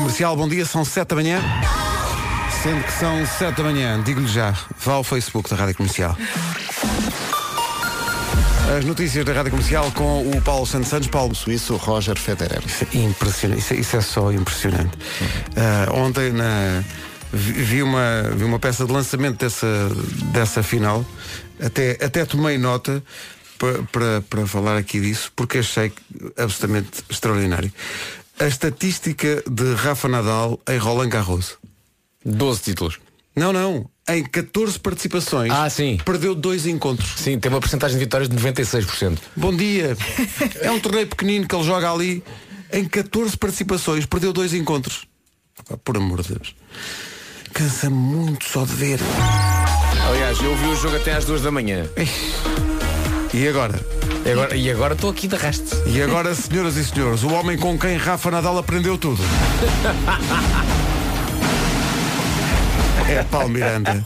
Comercial, bom dia, são 7 da manhã. Sendo que são 7 da manhã, digo-lhe já, vá ao Facebook da Rádio Comercial. As notícias da Rádio Comercial com o Paulo Santos Santos. Paulo Suíço Roger Federer. Isso é impressionante, isso é, isso é só impressionante. Ah, ontem na, vi, vi uma, vi uma peça de lançamento dessa, dessa final, até, até tomei nota para, para, para falar aqui disso, porque achei absolutamente extraordinário. A estatística de Rafa Nadal em Roland Garros. 12 títulos. Não, não. Em 14 participações, Ah, sim. perdeu dois encontros. Sim, tem uma porcentagem de vitórias de 96%. Bom dia. É um torneio pequenino que ele joga ali. Em 14 participações, perdeu dois encontros. Pá, Por amor de Deus. Cansa muito só de ver. Aliás, eu vi o jogo até às 2 da manhã. E agora? E agora e agora estou aqui de arraste. E agora, senhoras e senhores, o homem com quem Rafa Nadal aprendeu tudo. É Paulo Miranda.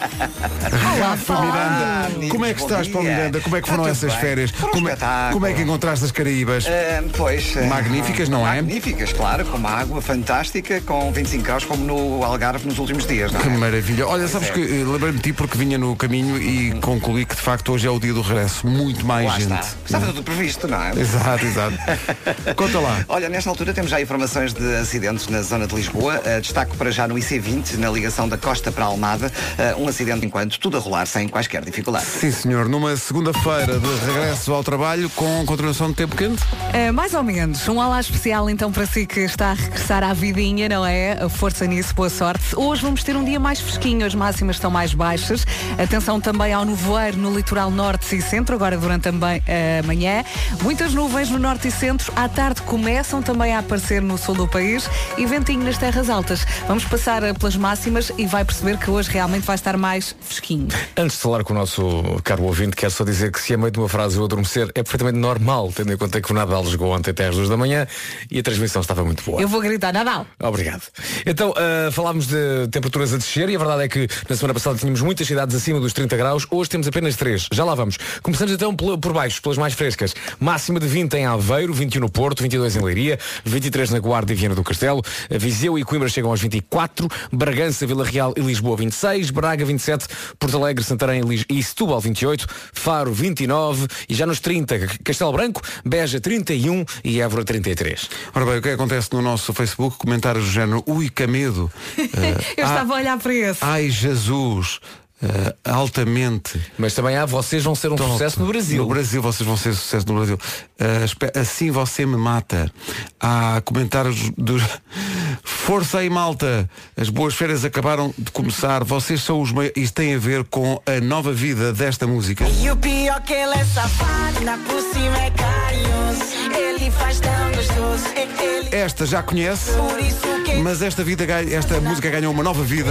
Rafa Miranda. Como é que estás, Paulo. Miranda? Como é que foram essas férias? Como é, como é que encontraste as Caraíbas? Ah, pois. ah, Magníficas, não é? Magníficas, claro, com uma água fantástica, com 25 graus, como no Algarve nos últimos dias, não Que é? maravilha. Olha, sabes é. que eh, lembrei-me de ti porque vinha no caminho e concluí que de facto hoje é o dia do regresso. Muito mais Lá gente. está. Estava tudo previsto, não é? Exato, exato. Conta lá. Olha, nesta altura temos já informações de acidentes na zona de Lisboa. Ah, destaco para já no IC20, na ligação da Costa para a Almada. Ah, um acidente enquanto tudo a rolar sem quaisquer dificuldades. Sim, senhor. Numa segunda-feira de regresso ao trabalho com continuação de tempo quente. Uh, mais ou menos. Um olá especial então para si que está a regressar à vidinha, não é? Força nisso, boa sorte. Hoje vamos ter um dia mais fresquinho, as máximas estão mais baixas. Atenção também ao nevoeiro no litoral norte e centro, agora durante também a manhã. Muitas nuvens no norte e centro. À tarde começam também a aparecer no sul do país e ventinho nas terras altas. Vamos passar uh, pelas máximas e vai perceber que hoje realmente vai estar mais fresquinho. Antes de falar com o nosso caro ouvinte, quero só dizer que se a meio de uma frase eu adormecer é perfeitamente normal, tendo em conta que o Nadal jogou ontem até às 2 da manhã e a transmissão estava muito boa. Eu vou gritar Nadal. Obrigado. Então, ah, falámos de temperaturas a descer e a verdade é que na semana passada tínhamos muitas cidades acima dos 30 graus, hoje temos apenas 3. Já lá vamos. Começamos então por baixo, pelas mais frescas. Máxima de 20 em Aveiro, 21 no Porto, 22 em Leiria, 23 na Guarda e Viana do Castelo, Viseu e Coimbra chegam aos 24, Bragança, Vila Real e Lisboa 26, Braga 27, Porto Alegre, Santarém e e Setúbal 28, Faro 29 e já nos 30, Castelo Branco, Beja 31 e Évora 33. Ora bem, o que é que acontece no nosso Facebook? Comentários do género, ui, que medo. Eh, Eu ah, estava a olhar para esse. Ai, Jesus. Eh, altamente. Mas também há, vocês vão ser um Top. sucesso no Brasil. No Brasil, vocês vão ser sucesso no Brasil. Espe- assim você me mata. Há comentários dos. Força aí, malta. As boas férias acabaram de começar. Vocês são os maiores. Isto tem a ver com a nova vida desta música. E o pior que ele é safado, na por cima é carinhoso. Ele faz tão gostoso. Ele Esta já conhece, que é mas esta, vida, esta música ganhou uma nova vida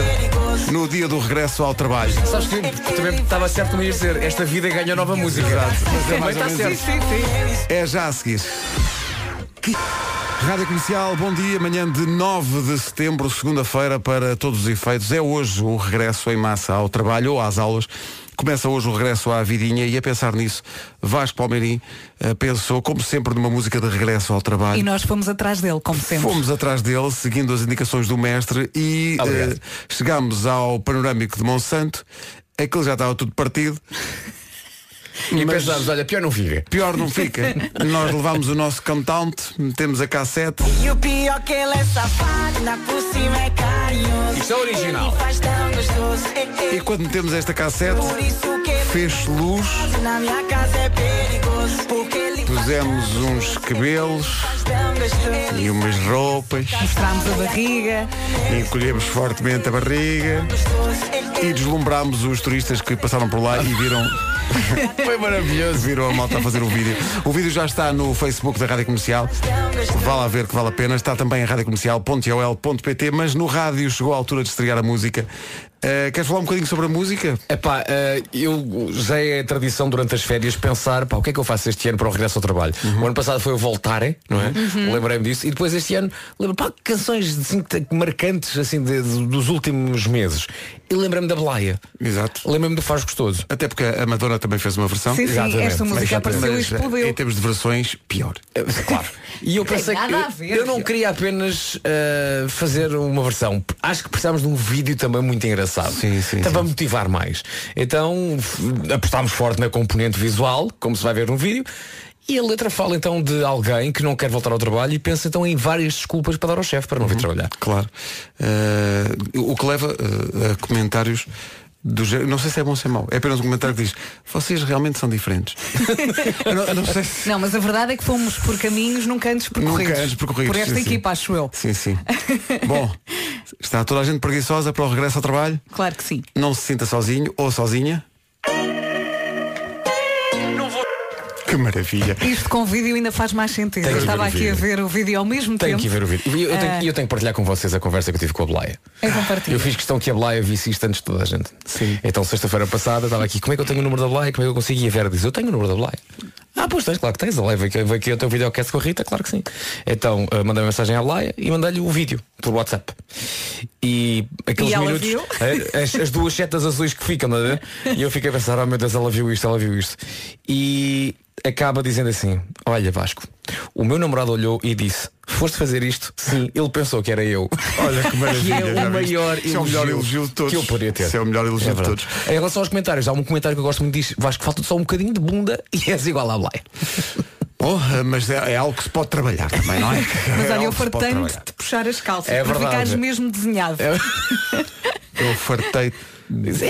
no dia do regresso ao trabalho. Sabes que também estava certo como ia dizer, esta vida ganha nova música. Mas é mais Também ou está certo. isso. É já a seguir. Rádio Comercial, bom dia. Manhã de 9 de setembro, segunda-feira, para todos os efeitos. É hoje o regresso em massa ao trabalho ou às aulas. Começa hoje o regresso à vidinha e a pensar nisso, Vasco Palmeirim eh, pensou, como sempre, numa música de regresso ao trabalho. E nós fomos atrás dele, como sempre. Fomos atrás dele, seguindo as indicações do mestre e eh, chegámos ao panorâmico de Monsanto. Aquilo já estava tudo partido. E Mas- pensámos, olha, pior não fica. Pior não fica. Nós levámos o nosso countdown, metemos a cassete. E o pior que ele é safado, na por cima é carinhoso. Isto é original. Tão gostoso. E quando metemos esta cassete, fez luz, na minha casa é perigoso. Porque ele faz pusemos uns cabelos e umas roupas, Mostramos a barriga. encolhemos fortemente a barriga e deslumbrámos os turistas que passaram por lá e viram, Foi maravilhoso. viram a malta a fazer o vídeo. O vídeo já está no Facebook da Rádio Comercial. Vá lá ver que vale a pena. Está também em radiocomercial.ol.pt, mas no rádio chegou a altura de estrear a música Uh, queres falar um bocadinho sobre a música? Epá, eh, eu já é tradição durante as férias pensar pá, o que é que eu faço este ano para o regresso ao trabalho. O ano passado foi o Voltare, não é? Lembrei-me disso. E depois este ano lembro pá, canções assim, marcantes assim de- de- dos últimos meses. E lembrei-me da Blaia. Exato. Lembrei-me do Faz Gostoso. Até porque a Madonna também fez uma versão. Sim, sim, Exatamente. esta música Mas- apareceu e Mas, eh, explodiu. em termos de versões, pior. Eh, Claro. E eu pensei que ver, eu não queria apenas eh, fazer uma versão. Acho que precisávamos de um vídeo também muito engraçado. Sim, sim, Então sim. para motivar mais. Então apostámos forte na componente visual, como se vai ver no vídeo. E a letra fala então de alguém que não quer voltar ao trabalho e pensa então em várias desculpas para dar ao chefe para não vir trabalhar. Claro. Eh, o que leva eh, a comentários do Não sei se é bom ou se é mau. É apenas um comentário que diz vocês realmente são diferentes. não, não sei se... Não, mas a verdade é que fomos por caminhos nunca antes percorridos. Nunca antes percorridos, Por esta sim, sim. equipa, acho eu. Sim, sim. Bom, está toda a gente preguiçosa para o regresso ao trabalho. Claro que sim. Não se sinta sozinho ou sozinha. Que maravilha. Isto com vídeo ainda faz mais sentido. Eu que estava aqui a ver o vídeo ao mesmo Tenho tempo. que ir ver o vídeo. E eu, tenho, Ah. eu tenho que partilhar com vocês a conversa que eu tive com a Blaia. Eu fiz questão que a Blaia visse isto antes de toda a gente. Sim. Então, sexta-feira passada, estava aqui, como é que eu tenho o número da Blaia? Como é que eu consigo? E a Vera diz, eu tenho o número da Blaia. Ah, pois tens, claro que tens. A Blaia veio aqui, veio aqui ao teu videocast com a Rita, claro que sim. Então, uh, mandei uma mensagem à Blaia e mandei-lhe o vídeo por WhatsApp. E aqueles E minutos, eh, as, as duas setas azuis que ficam, não é? E eu fiquei a pensar, oh meu Deus, ela viu isto, ela viu isto. E acaba dizendo assim, olha Vasco, o meu namorado olhou e disse, foste fazer isto? Sim, ele pensou que era eu. Olha que maravilha. Que é o maior é o melhor elogio de todos. que eu poderia ter. Isso é o melhor elogio de verdade. todos. Em relação aos comentários, há um comentário que eu gosto muito diz Vasco, falta só um bocadinho de bunda e és igual à Blaia. Oh, mas é, é algo que se pode trabalhar também, não é? Mas É olha, algo eu fartei-me de puxar as calças É para verdade. ficares mesmo desenhado. Eu fartei.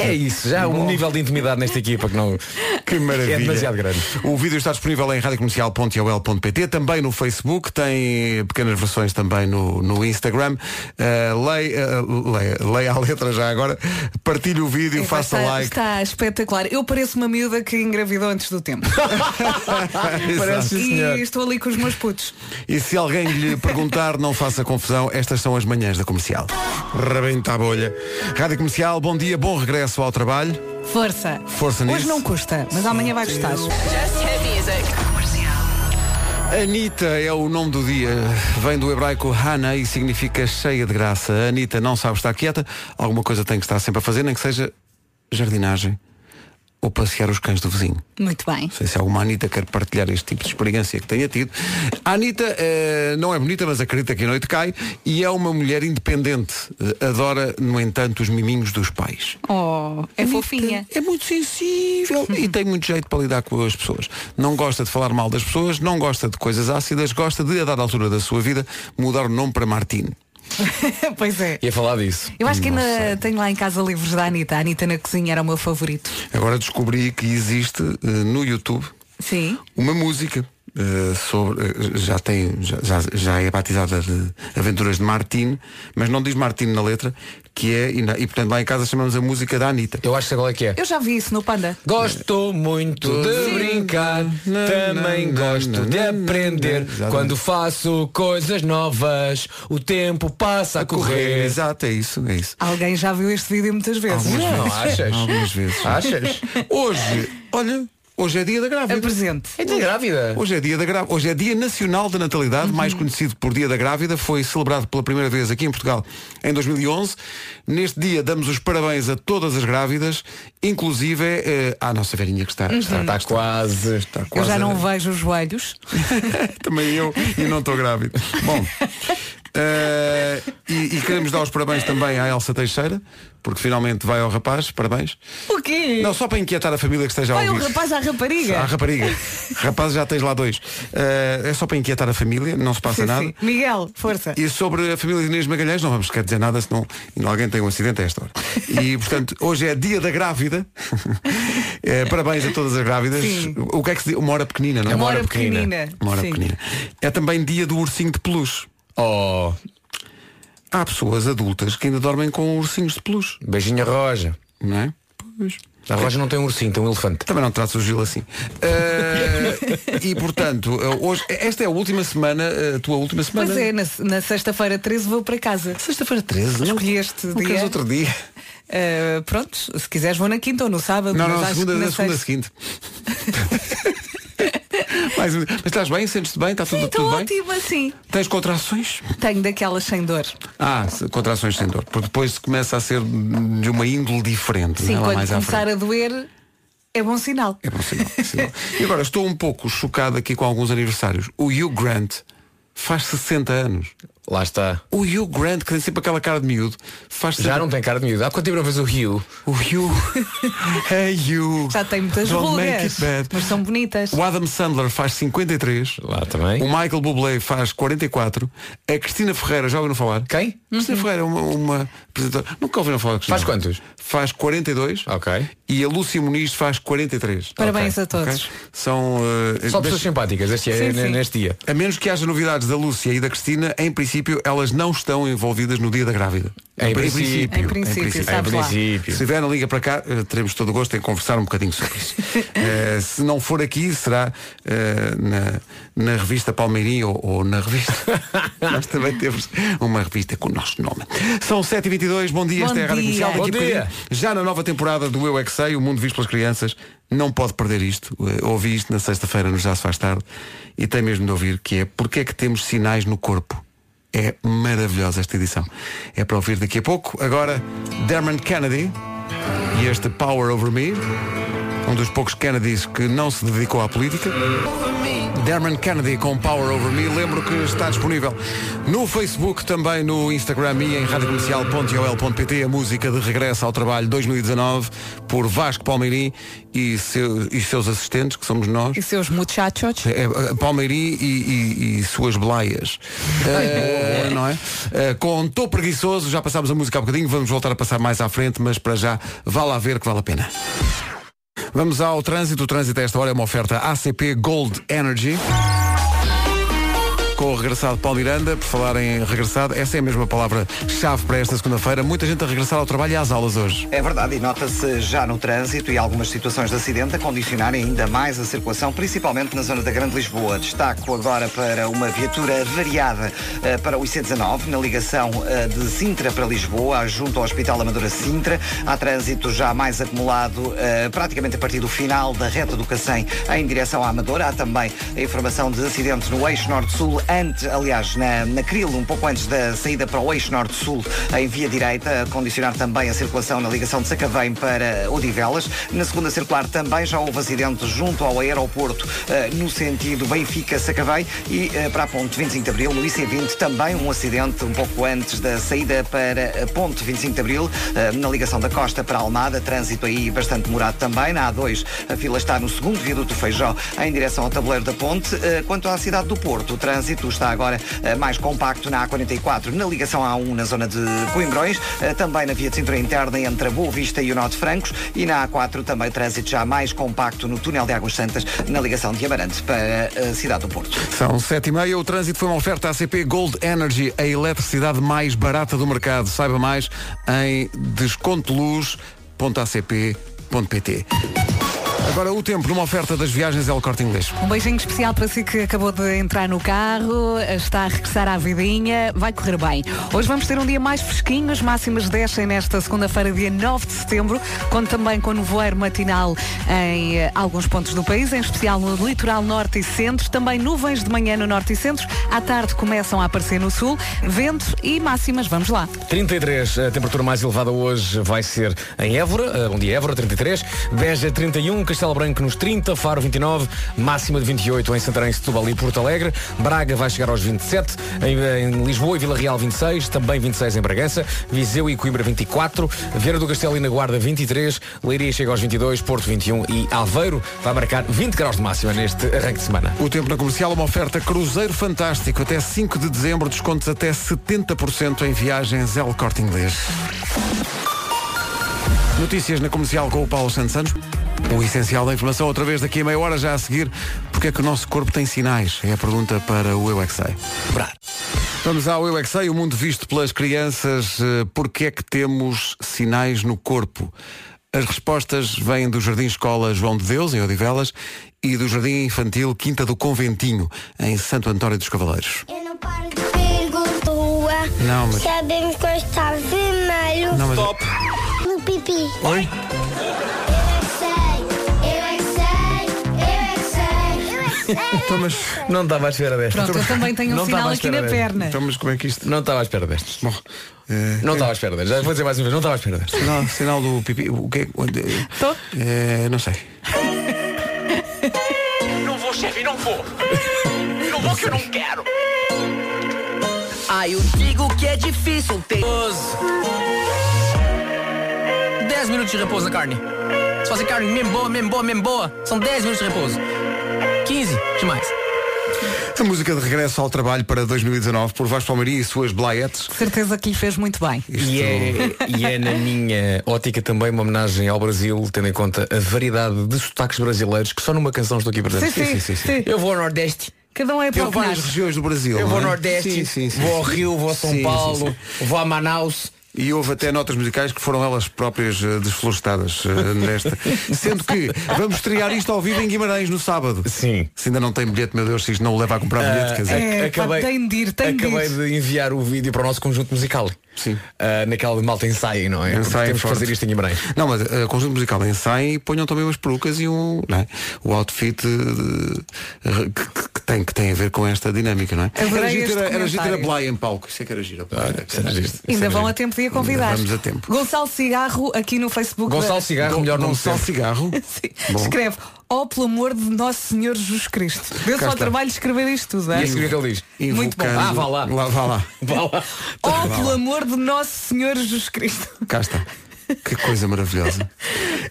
É isso, já há um nível de intimidade nesta equipa que não. Que maravilha. É demasiado grande. O vídeo está disponível em radiocomercial.ol.pt, também no Facebook, tem pequenas versões também no, no Instagram. Uh, leia, uh, leia, leia a letra já agora, partilhe o vídeo, Epá, faça está, like. está espetacular. Eu pareço uma miúda que engravidou antes do tempo. Senhor. e estou ali com os meus putos. E se alguém lhe perguntar, não faça confusão, estas são as manhãs da comercial. Rebenta a bolha. Rádio Comercial, bom dia, bom regresso ao trabalho. Força. Força Hoje nisso. não custa, mas amanhã vai gostar. Anitta é o nome do dia. Vem do hebraico Hana e significa cheia de graça. A Anitta não sabe estar quieta. Alguma coisa tem que estar sempre a fazer, nem que seja jardinagem ou passear os cães do vizinho. Muito bem. Não sei se alguma Anitta quer partilhar este tipo de experiência que tenha tido. A Anitta eh, não é bonita, mas acredita que a noite cai e é uma mulher independente. Eh, adora, no entanto, os miminhos dos pais. Oh, é fofinha. É muito sensível e tem muito jeito para lidar com as pessoas. Não gosta de falar mal das pessoas, não gosta de coisas ácidas, gosta de, a dada altura da sua vida, mudar o nome para Martine. pois é. Ia falar disso. Eu acho que ainda tenho lá em casa livros da Anitta. A Anitta na cozinha era o meu favorito. Agora descobri que existe eh, no YouTube Sim. uma música eh, sobre eh, já tem já, já, é batizada de Aventuras de Martine, mas não diz Martine na letra, que é e, na- e, portanto lá em casa chamamos a música da Anitta. Eu acho que sei qual é que é. Eu já vi isso no Panda. Gosto muito de Sim. brincar, também gosto de aprender. Quando faço coisas novas, o tempo passa a correr. Exato, é isso, é isso. Alguém já viu este vídeo muitas vezes. Algumas Não, vezes. achas? Algumas vezes. Achas? Hoje, olha, hoje é dia da grávida. Apresente. É de grávida. Hoje é dia da grávida. Hoje é dia nacional da natalidade, mais conhecido por dia da grávida. Foi celebrado pela primeira vez aqui em Portugal em 2011. Neste dia damos os parabéns a todas as grávidas, inclusive eh, à nossa velhinha que está, está, Está quase. está Eu quase já a- não vejo os joelhos. Também eu e não estou grávido. Bom, eh, e, e queremos dar os parabéns também à Elsa Teixeira, porque finalmente vai ao rapaz, parabéns. O quê? Não, só para inquietar a família que esteja Vai o ouvir. rapaz à rapariga. À rapariga. Rapaz, já tens lá dois. Eh, é só para inquietar a família, não se passa Sim, nada. sim. Miguel, força. E sobre a família de Inês Magalhães, não vamos querer dizer nada, senão alguém tem um acidente a esta hora. E, portanto, hoje é dia da grávida. Eh, parabéns a todas as grávidas. Sim. O que é que se diz? Uma hora pequenina, não é? Uma hora pequenina. pequenina. Uma hora pequenina. É também dia do ursinho de peluche. Oh, Há pessoas adultas que ainda dormem com ursinhos de peluche, beijinho a Roja. não é? Pois. A Roja não tem um ursinho, tem um elefante. Também não trates o Gil assim. Eh, e portanto, eh, hoje, esta é a última semana, a tua última semana. Pois é, na, na sexta-feira 13 vou para casa. Sexta-feira 13, não? Escolhi este Não dia. outro dia? Uh, pronto, se quiseres vou na quinta ou no sábado. Não, não, segunda, na segunda seguinte. mas, mas estás bem? Sentes-te bem? Está tudo, Sim, tudo estou bem? ótima, sim. Tens contrações? Tenho daquelas sem dor. Ah, contrações sem dor. Porque depois começa a ser de uma índole diferente. Sim, não é? Lá quando mais à começar frente. a doer, é bom sinal. É bom sinal, é sinal. E agora, estou um pouco chocado aqui com alguns aniversários. O Hugh Grant faz 60 anos. Lá está. O Hugh Grant, que tem sempre aquela cara de miúdo, faz Já não tem cara de miúdo. Há quanto tempo não vez o Rio? O Hugh. hey Hugh. Já tem muitas Don't make rugas, it bad. mas são bonitas. O Adam Sandler faz 53. Lá também. O Michael Bublé faz 44. A Cristina Ferreira, já ouviram falar? Quem? Cristina Ferreira é uma, uma apresentadora. Nunca ouviram falar de Cristina Faz quantos? Faz 42. Ok. E a Lúcia Muniz faz 43. Parabéns Ok, a todos. Ok? São. uh, Só das- pessoas simpáticas este, Sim, sim. neste dia. a menos que haja novidades da Lúcia e da Cristina, em princípio, elas não estão envolvidas no dia da grávida. Em princípio. Em princípio, Em lá. princípio. Se tiver, liga para cá, eh, teremos todo o gosto em conversar um bocadinho sobre isso. Eh, se não for aqui, será eh, na, na revista Palmeirinho ou, ou na revista. Nós também temos uma revista com o nosso nome. São 7h22, bom dia, Bom esta é a Rádio dia. Comercial. Daqui Bom dia. Já na nova temporada do Eu É Que Sei, o mundo visto pelas crianças, não pode perder isto. Ouvi isto na sexta-feira no Já Se Faz Tarde e tem mesmo de ouvir que é porque é que temos sinais no corpo. É maravilhosa esta edição. É para ouvir daqui a pouco. Agora, Dermot Kennedy e este Power Over Me, um dos poucos Kennedys que não se dedicou à política. Dermot Kennedy com Power Over Me. Lembro que está disponível no Facebook, também no Instagram e em radiocomercial.ol.pt a música de regresso ao trabalho 2019 por Vasco Palmeirim e, seu- e seus assistentes, que somos nós. E seus muchachos? É, é, Palmeirim e, e- e suas belaias. É, não é? É, com Tô Preguiçoso, já passámos a música há bocadinho, vamos voltar a passar mais à frente, mas para já vale a ver que vale a pena. Vamos ao trânsito. O trânsito a esta hora é uma oferta ACP Gold Energy. Com o regressado Paulo Miranda, por falar em regressado, essa é a mesma palavra-chave para esta segunda-feira. Muita gente a regressar ao trabalho e às aulas hoje. É verdade, e nota-se já no trânsito e algumas situações de acidente a condicionarem ainda mais a circulação, principalmente na zona da Grande Lisboa. Destaco agora para uma viatura variada eh, para o IC19, na ligação eh, de Sintra para Lisboa, junto ao Hospital Amadora Sintra. Há trânsito já mais acumulado eh, praticamente a partir do final da reta do Cacém em direção à Amadora. Há também a informação de acidentes no eixo norte-sul, antes, aliás, na, na Cril, um pouco antes da saída para o eixo norte-sul, em via direita, a condicionar também a circulação na ligação de Sacavém para Odivelas. Na segunda circular também já houve acidente junto ao aeroporto, eh, no sentido Benfica-Sacavém e eh, para a ponte 25 de Abril, no IC20, também um acidente um pouco antes da saída para a ponte 25 de Abril, eh, na ligação da Costa para Almada, trânsito aí bastante demorado também. Na A2, a fila está no segundo viaduto Feijó, em direção ao tabuleiro da ponte. Quanto à cidade do Porto, o trânsito está agora eh, mais compacto na A44, na ligação A1, na zona de Coimbrões, eh, também na via de cintura interna entre a Boa Vista e o Norte Francos, e na A4 também trânsito já mais compacto no túnel de Águas Santas, na ligação de Amarante para a cidade do Porto. São sete e meia. O trânsito foi uma oferta ACP Gold Energy, a eletricidade mais barata do mercado. Saiba mais em Agora o tempo numa oferta das viagens El Corte Inglês. Um beijinho especial para si que acabou de entrar no carro, está a regressar à vidinha, vai correr bem. Hoje vamos ter um dia mais fresquinho, as máximas descem nesta segunda-feira, dia 9 de setembro, conto também com nevoeiro matinal em eh, alguns pontos do país, em especial no litoral norte e centro, também nuvens de manhã no norte e centro, à tarde começam a aparecer no sul, vento e máximas, vamos lá. 33, a temperatura mais elevada hoje vai ser em Évora, eh, bom dia Évora, 33, Beja 31, Castelo Branco nos 30, Faro 29, máxima de 28 em Santarém, Setúbal e Porto Alegre, Braga vai chegar aos 27, em, em Lisboa e Vila Real 26, também 26 em Bragança, Viseu e Coimbra 24, Vieira do Castelo e na Guarda 23, Leiria chega aos 22, Porto 21 e Aveiro vai marcar 20 graus de máxima neste arranque de semana. O tempo na comercial, uma oferta Cruzeiro Fantástico. Até 5 de dezembro, descontos até 70% em viagens El Corte Inglês. Notícias na comercial com o Paulo Santos Santos. O essencial da informação, outra vez daqui a meia hora já a seguir. Porque é que o nosso corpo tem sinais? É a pergunta para o Eu é Que Sei. Vamos ao Eu é Que Sei, o mundo visto pelas crianças. Eh, Porque é que temos sinais no corpo? As respostas vêm do Jardim Escola João de Deus, em Odivelas, e do Jardim Infantil Quinta do Conventinho, em Santo António dos Cavaleiros. Eu não paro de perguntar. Não, mas- Sabemos que está vermelho. Não, mas... No pipi. Oi? Eu é que sei, eu é que sei, eu é que sei, eu que sei. Então, mas, Não estava à espera desta. Pronto, eu também tenho Não um sinal estava à aqui espera na desta. perna. então, mas como é que isto. Não estava à espera destas. Bom, eh, Não estava à espera destas. Já vou dizer mais uma vez, não estava à espera destas. sinal, sinal do pipi. O que é? onde- Tô? Eh, não sei. Não vou, chefe, não vou. Não vou que eu não quero. Ah, eu digo que é difícil ter. 10 minutos de repouso na carne. Se fazer carne mesmo boa, mesmo boa, mesmo boa, são 10 minutos de repouso. 15, demais. A música de regresso ao trabalho para 2019 por Vasco Palmeirinho e suas blaietes. Certeza que lhe fez muito bem. E é, e é na minha ótica também uma homenagem ao Brasil, tendo em conta a variedade de sotaques brasileiros que só numa canção estou aqui presente. Sim, sim, sim. Eu vou ao Nordeste. Cada um é para várias regiões do Brasil. Eu não vou é? ao Nordeste, Sim, sim, sim. vou ao Rio, vou a São Sim, sim, Paulo, sim. vou a Manaus. E houve até notas musicais que foram elas próprias eh, desflorestadas eh, nesta. Sendo que vamos estrear isto ao vivo em Guimarães no sábado. Sim. Se ainda não tem bilhete, meu Deus, se isto não o leva a comprar bilhete, quer dizer. É, pá, tem de ir, tem de acabei ir. de enviar o vídeo para o nosso conjunto musical. Sim. Ah, naquela de malta ensaio, não é? Ensaiem Temos que forte. fazer isto em Guimarães. Não, mas uh, conjunto musical ensaiem e ponham também umas perucas e um, não é? o outfit que, que- que tem, que tem a ver com esta dinâmica, não é? Adorei Era giro este ter a- era. Blay em palco. Isso é que era giro. era giro. Ainda vão a tempo de a convidar. Vamos a tempo. Gonçalo Cigarro aqui no Facebook. Gonçalo da- Cigarro, melhor nome Gonçalo. Cigarro. Escreve, ó pelo amor de Nosso Senhor Jesus Cristo. Deu só trabalho de escrever isto tudo, E é? seguir o que ele diz? Muito bom. Invocando- Ah, vá lá. Vá lá. Vá lá. Ó pelo amor de Nosso Senhor Jesus Cristo. Cá está. Que coisa maravilhosa.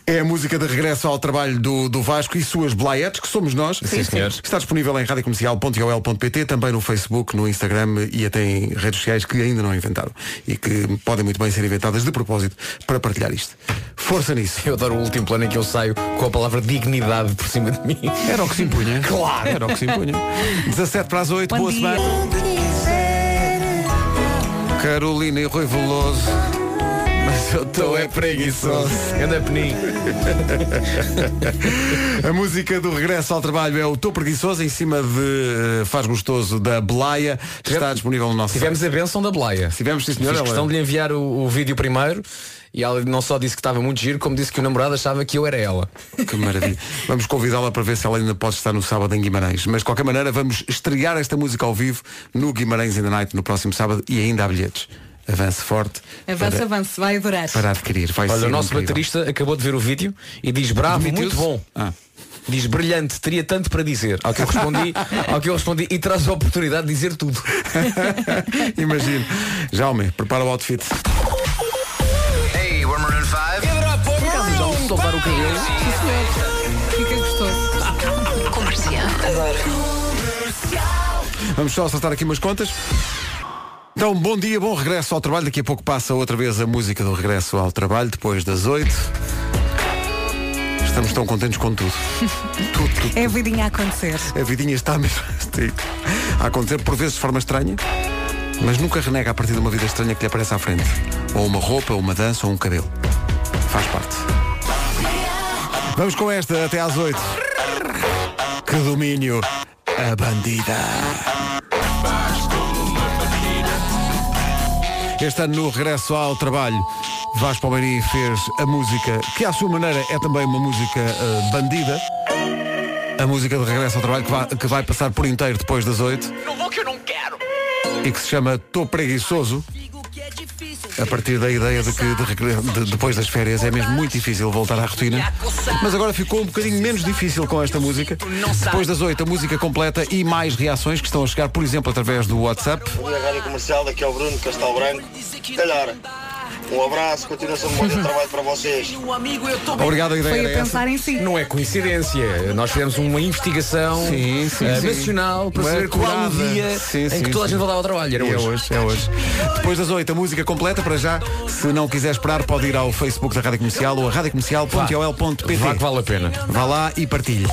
É a música de regresso ao trabalho do, do Vasco e suas blaietes, que somos nós. Sim, senhores. Está disponível em radiocomercial.ol.pt, também no Facebook, no Instagram e até em redes sociais que ainda não inventaram e que podem muito bem ser inventadas de propósito para partilhar isto. Força nisso. Eu adoro o último plano em que eu saio com a palavra dignidade por cima de mim. Era o que se impunha. Claro. Era o que se impunha. 17 para as 8, Bom boa dia. semana. Carolina e Rui Veloso. Mas eu estou é preguiçoso. Anda peninho. A música do regresso ao trabalho é o Tô Preguiçoso em cima de eh, Faz Gostoso da Blaia. Está disponível no nosso Tivemos a benção da Blaia. Tivemos, sim, senhor, Fiz ela- questão de lhe enviar o, o vídeo primeiro e ela não só disse que estava muito giro, como disse que o namorado achava que eu era ela. Que maravilha. Vamos convidá-la para ver se ela ainda pode estar no sábado em Guimarães. Mas de qualquer maneira vamos estrear esta música ao vivo no Guimarães in the Night no próximo sábado e ainda há bilhetes. Avance forte. Avance, para, avance, vai adorar. para adquirir. Vai Olha, ser o nosso incrível. baterista acabou de ver o vídeo e diz bravo, muito bom. Ah. Diz brilhante, teria tanto para dizer. Ao que eu respondi, ao que eu respondi e traz a oportunidade de dizer tudo. Imagino. Jaume, prepara o outfit. Hey, we're Maroon 5. Já soltar o cabelo. Fica gostoso. Vamos só acertar aqui umas contas. Então, bom dia, bom regresso ao trabalho. Daqui a pouco passa outra vez a música do regresso ao trabalho, depois das 8. Estamos tão contentes com tudo. tudo, tudo. É a vidinha a acontecer. A vidinha está mesmo a acontecer, por vezes de forma estranha, mas nunca renega a partir de uma vida estranha que lhe aparece à frente. Ou uma roupa, ou uma dança, ou um cabelo. Faz parte. Vamos com esta até às 8. Que domínio. A bandida. Este ano no regresso ao trabalho, Vasco Palmeirim fez a música, que à sua maneira é também uma música eh, bandida. A música de regresso ao trabalho que vai, que vai passar por inteiro depois das 8 Não vou que eu não quero. e que se chama Tô Preguiçoso. A partir da ideia de que de de- depois das férias é mesmo muito difícil voltar à rotina. Mas agora ficou um bocadinho menos difícil com esta música. Depois das 8, a música completa e mais reações que estão a chegar, por exemplo, através do WhatsApp. Bom dia, Rádio Comercial, daqui é o Bruno Castelo Branco. Calhar, um abraço, continuação de bom dia de trabalho para vocês. Um amigo, eu tô Obrigado, a ideia Foi a essa. pensar em si. Não é coincidência. Nós fizemos uma investigação Sim, sim, eh, sim. nacional para Uma saber qual o dia Sim, em sim, que toda a gente voltava ao trabalho. Era É hoje. hoje, é hoje. Depois das 8, a música completa para já. Se não quiser esperar, pode ir ao Facebook da Rádio Comercial ou a radiocomercial.ol.pt. Vá que vale a pena. Vá lá e partilhe.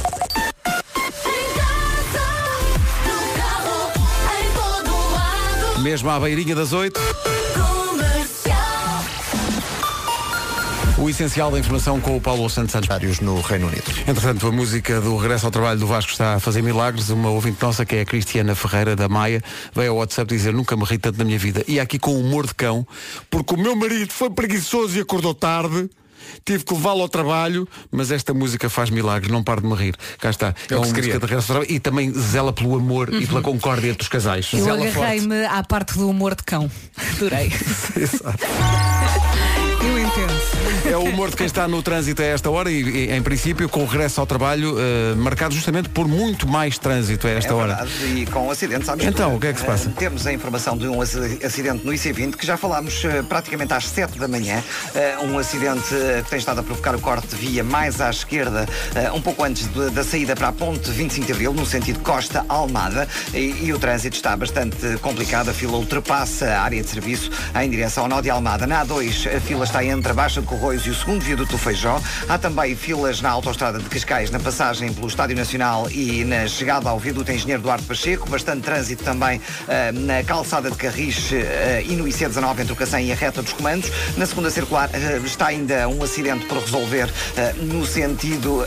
Mesmo à beirinha das 8. O essencial da informação com o Paulo Santos Santos. no Reino Unido. Entretanto, a música do regresso ao trabalho do Vasco está a fazer milagres. Uma ouvinte nossa, que é a Cristiana Ferreira da Maia, veio ao WhatsApp dizer nunca me ri tanto na minha vida. E aqui com humor de cão, porque o meu marido foi preguiçoso e acordou tarde. Tive que levá-lo ao trabalho, mas esta música faz milagres, não paro de me rir. Cá está. É, o uma música queria. de regresso ao trabalho e também zela pelo amor e pela concórdia entre os casais. Eu Zela agarrei-me à parte do humor de cão. Adorei. Entendo. É o humor de quem está no trânsito a esta hora e, e, em princípio, com o regresso ao trabalho eh, marcado justamente por muito mais trânsito a esta é hora. verdade, e com acidentes mistura. Então, o que é que se passa? Eh, temos a informação de um aci- acidente no IC20 que já falámos eh, praticamente às 7 da manhã. Um acidente que tem estado a provocar o corte de via mais à esquerda, um pouco antes de- da saída para a ponte 25 de Abril, no sentido Costa-Almada. E, e o trânsito está bastante complicado. A fila ultrapassa a área de serviço em direção ao nó de Almada. Na A2, a fila está entre a Baixa de Corroios e o segundo viaduto do Feijó. Há também filas na autoestrada de Cascais, na passagem pelo Estádio Nacional e na chegada ao viaduto Engenheiro Duarte Pacheco. Bastante trânsito também eh, na calçada de Carris eh, e no IC19 entre o Cacém e a reta dos comandos. Na segunda circular eh, está ainda um acidente por resolver no sentido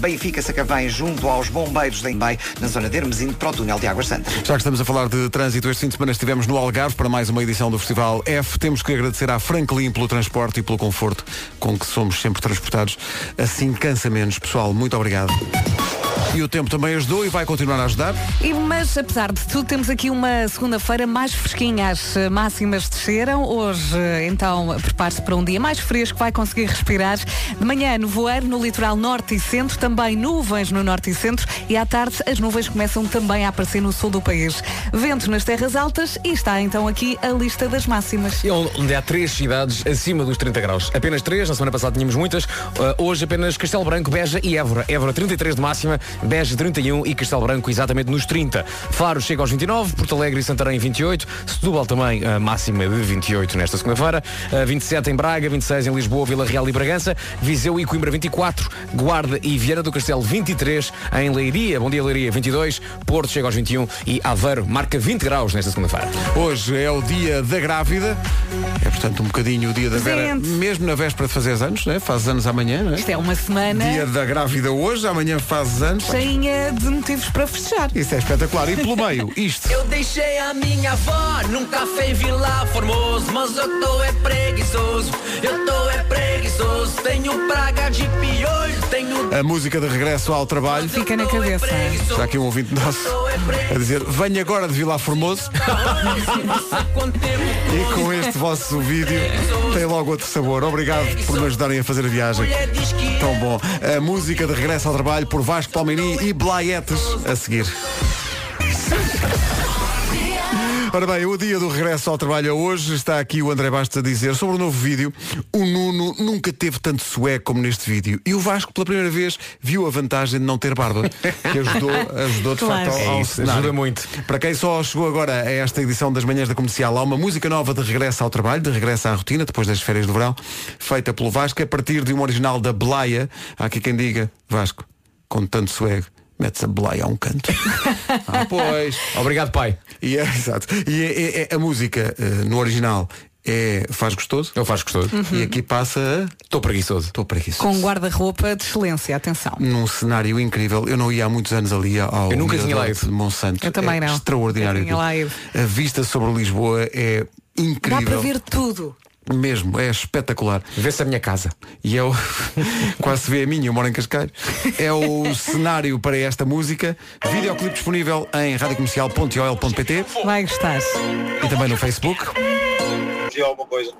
Benfica-Sacavém junto aos bombeiros de Embei, na zona de Hermesinde para o túnel de Águas Santas. Já que estamos a falar de trânsito, este fim de semana estivemos no Algarve para mais uma edição do Festival F. Temos que agradecer à Franklin pelo transporte e pelo conforto com que somos sempre transportados. Assim cansa menos. Pessoal, muito obrigado. E o tempo também ajudou e vai continuar a ajudar. E, mas apesar de tudo, temos aqui uma segunda-feira mais fresquinha. As máximas desceram. Hoje, então, prepare-se para um dia mais fresco, vai conseguir respirar. De manhã, no voeiro, no litoral norte e centro, também nuvens no norte e centro. E à tarde, as nuvens começam também a aparecer no sul do país. Vento nas terras altas e está então aqui a lista das máximas. E onde há três cidades acima dos 30 graus. Apenas três, na semana passada tínhamos muitas. Uh, hoje apenas Castelo Branco, Beja e Évora. Évora 33 de máxima, Beja 31 e Castelo Branco exatamente nos 30. Faro chega aos 29, Porto Alegre e Santarém 28, Setúbal também a máxima de 28 nesta segunda-feira, uh, 27 em Braga, 26 em Lisboa, Vila Real e Bragança, Viseu e Coimbra 24, Guarda e Viana do Castelo 23, em Leiria, Bom Dia Leiria 22, Porto chega aos 21 e Aveiro marca 20 graus nesta segunda-feira. Hoje é o dia da grávida. É, portanto, um bocadinho o dia da Vera, mesmo na véspera de fazeres anos, né? fazes anos amanhã, não é? Isto é uma semana Dia da grávida hoje, amanhã fazes anos. cheinha de motivos para festejar. Isso é espetacular. E pelo meio, isto. Eu deixei a minha avó num café em Vila Formoso, mas eu tô é preguiçoso, eu tô é preguiçoso, tenho praga de piolho, tenho A música de regresso ao trabalho. Fica na cabeça. Está aqui um ouvinte nosso a dizer, venho agora de Vila Formoso e com este vosso vídeo tem logo outro sabor. Obrigado por me ajudarem a fazer a viagem. Tão bom. A música de regresso ao trabalho por Vasco Palmeirim e Blaietes a seguir. Ora bem, o dia do regresso ao trabalho é hoje. Está aqui o André Bastos a dizer sobre o novo vídeo. O Nuno nunca teve tanto sueco como neste vídeo. E o Vasco, pela primeira vez, viu a vantagem de não ter barba. Que ajudou, ajudou de Claro. facto ao, É ao isso, cenário. ajuda muito. Para quem só chegou agora a esta edição das manhãs da comercial, há uma música nova de regresso ao trabalho, de regresso à rotina, depois das férias do verão, feita pelo Vasco, a partir de um original da Blaia. Há aqui quem diga, Vasco, com tanto swag, metes a Blaia a um canto. ah, pois. Obrigado, pai. E é, exato. E é- é- é- a música eh, no original é Faz Gostoso. Eu faço gostoso. E aqui passa a Estou preguiçoso. Estou preguiçoso. Com guarda-roupa de excelência, atenção. Num cenário incrível. Eu não ia há muitos anos ali ao Eu nunca tinha lá ido. de Monsanto. Eu também é não. Extraordinário. Eu tinha lá ido. A vista sobre Lisboa é incrível. Dá para ver tudo. Mesmo, é espetacular. Vê-se a minha casa. E é o... quase se vê a minha, eu moro em Cascais. É o cenário para esta música. Videoclipe disponível em radiocomercial.ol.pt Vai gostar. e também no Facebook. Diga alguma coisa.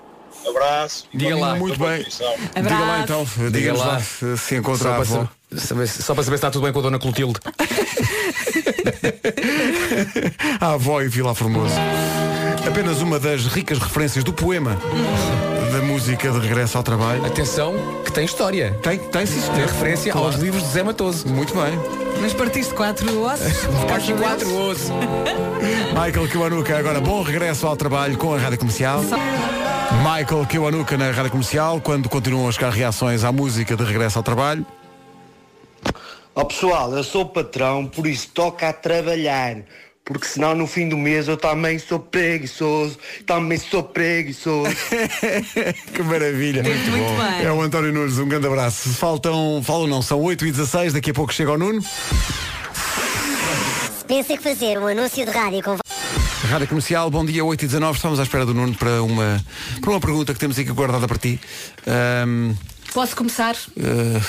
Abraço. Diga lá. Muito bem. Diga Diga lá Abraço. então, diga lá. lá se, encontra a avó. Só para saber se está tudo bem com a dona Clotilde. A avó e Vila Formoso. Apenas uma das ricas referências do poema da música de regresso ao trabalho. Atenção, que tem história. Tem, tem sim, Tem referência Claro. aos livros de Zé Matoso. Muito bem. Mas partiste quatro ossos. Quatro, quatro ossos. Michael Kiwanuka, agora bom regresso ao trabalho com a Rádio Comercial. Michael Kiwanuka na Rádio Comercial, quando continuam a chegar reações à música de regresso ao trabalho. Ó pessoal, eu sou patrão, por isso toca a trabalhar. porque senão no fim do mês eu também sou preguiçoso, também sou preguiçoso. que maravilha. Muito, muito bem. É o António Nunes, um grande abraço. Faltam, falam não, são 8 e 16 daqui a pouco chega o Nuno. Pensa que fazer um anúncio de rádio com Rádio Comercial, bom dia, 8 e 19 estamos à espera do Nuno para uma, para uma pergunta que temos aqui guardada para ti. Ahm, Posso começar? eh,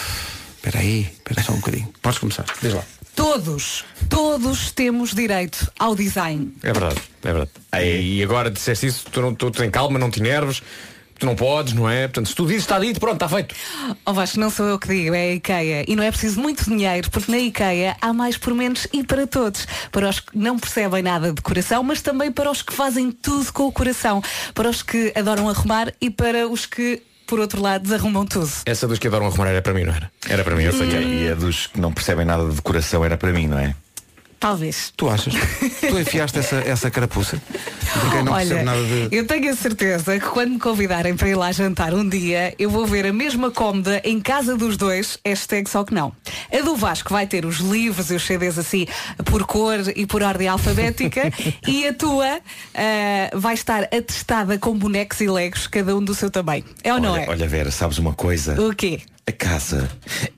Espera aí, espera só um bocadinho. Podes começar, diz lá. Todos, todos temos direito ao design. É verdade, é verdade. E agora disseste isso, tu, não, tu tem calma, não te enerves, tu não podes, não é? Portanto, se tu dizes está dito, pronto, está feito. Oh Vasco, não sou eu que digo, é a IKEA. E não é preciso muito dinheiro, porque na IKEA há mais por menos e para todos. Para os que não percebem nada de coração, mas também para os que fazem tudo com o coração. Para os que adoram arrumar e para os que, por outro lado, desarrumam tudo. Essa dos que adoram arrumar era para mim, não era? Era para mim, eu sei que é. E a dos que não percebem nada de decoração era para mim, não é? Talvez. Tu achas? tu enfiaste essa, essa carapuça? De quem não Olha, percebe nada de. eu tenho a certeza que quando me convidarem para ir lá jantar um dia, eu vou ver a mesma cómoda em casa dos dois, hashtag só que não. A do Vasco vai ter os livros e os CDs assim por cor e por ordem alfabética e a tua ah, vai estar atestada com bonecos e legos, cada um do seu tamanho. É ou não olha, é? olha, Vera, sabes uma coisa? O quê? A casa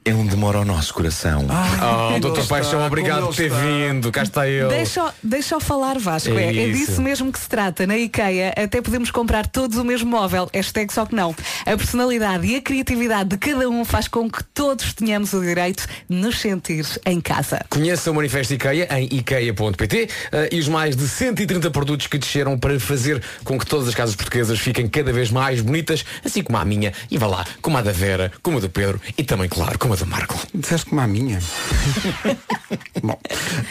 é onde mora o nosso coração. Oh, doutor está, Paixão, obrigado por ter está. vindo. Cá está ele. Deixa, deixa eu falar, Vasco. É É, é isso. disso mesmo que se trata. Na IKEA até podemos comprar todos o mesmo móvel. Hashtag só que não. A personalidade e a criatividade de cada um faz com que todos tenhamos o direito de nos sentir em casa. Conheça o Manifesto IKEA em ikea.pt eh, e os mais de 130 produtos que desceram para fazer com que todas as casas portuguesas fiquem cada vez mais bonitas, assim como a minha, e vá lá, como a da Vera, como a do Pedro e também, claro, como a do Marco. Disseste como a minha. Bom,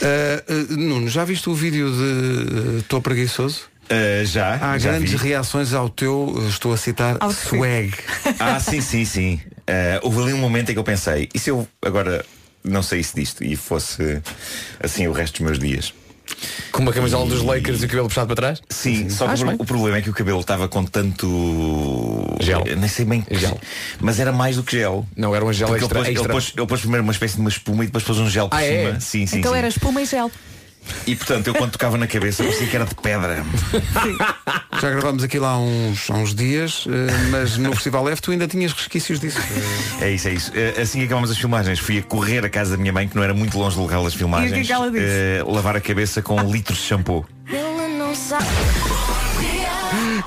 eh, eh, Nuno, já viste o vídeo de Estou Preguiçoso? Ah, já, Há já grandes vi. reações ao teu, estou a citar, Outfit. swag. Ah, sim, sim, sim. Ah, houve ali um momento em que eu pensei, e se eu agora não saísse disto e fosse assim o resto dos meus dias? Com uma camisola dos Lakers e o cabelo puxado para trás? Sim, só que o, problema é que o cabelo estava com tanto Gel. Eu nem sei bem que Gel. Mas era mais do que gel. Não, era um gel Porque extra. ele, pôs, extra. Ele, pôs, ele pôs primeiro uma espécie de uma espuma e depois pôs um gel por Ah, é? cima. Sim, sim, então sim. era espuma e gel. E portanto, eu quando tocava na cabeça parecia que era de pedra. Já gravámos aquilo há uns, há uns dias, eh, mas no Festival F tu ainda tinhas resquícios disso. É isso, é isso. Eh, Assim que acabámos as filmagens, fui a correr à casa da minha mãe, que não era muito longe do local das filmagens. E o que é que ela disse? eh, lavar a cabeça com litros de shampoo. Ele não sabe.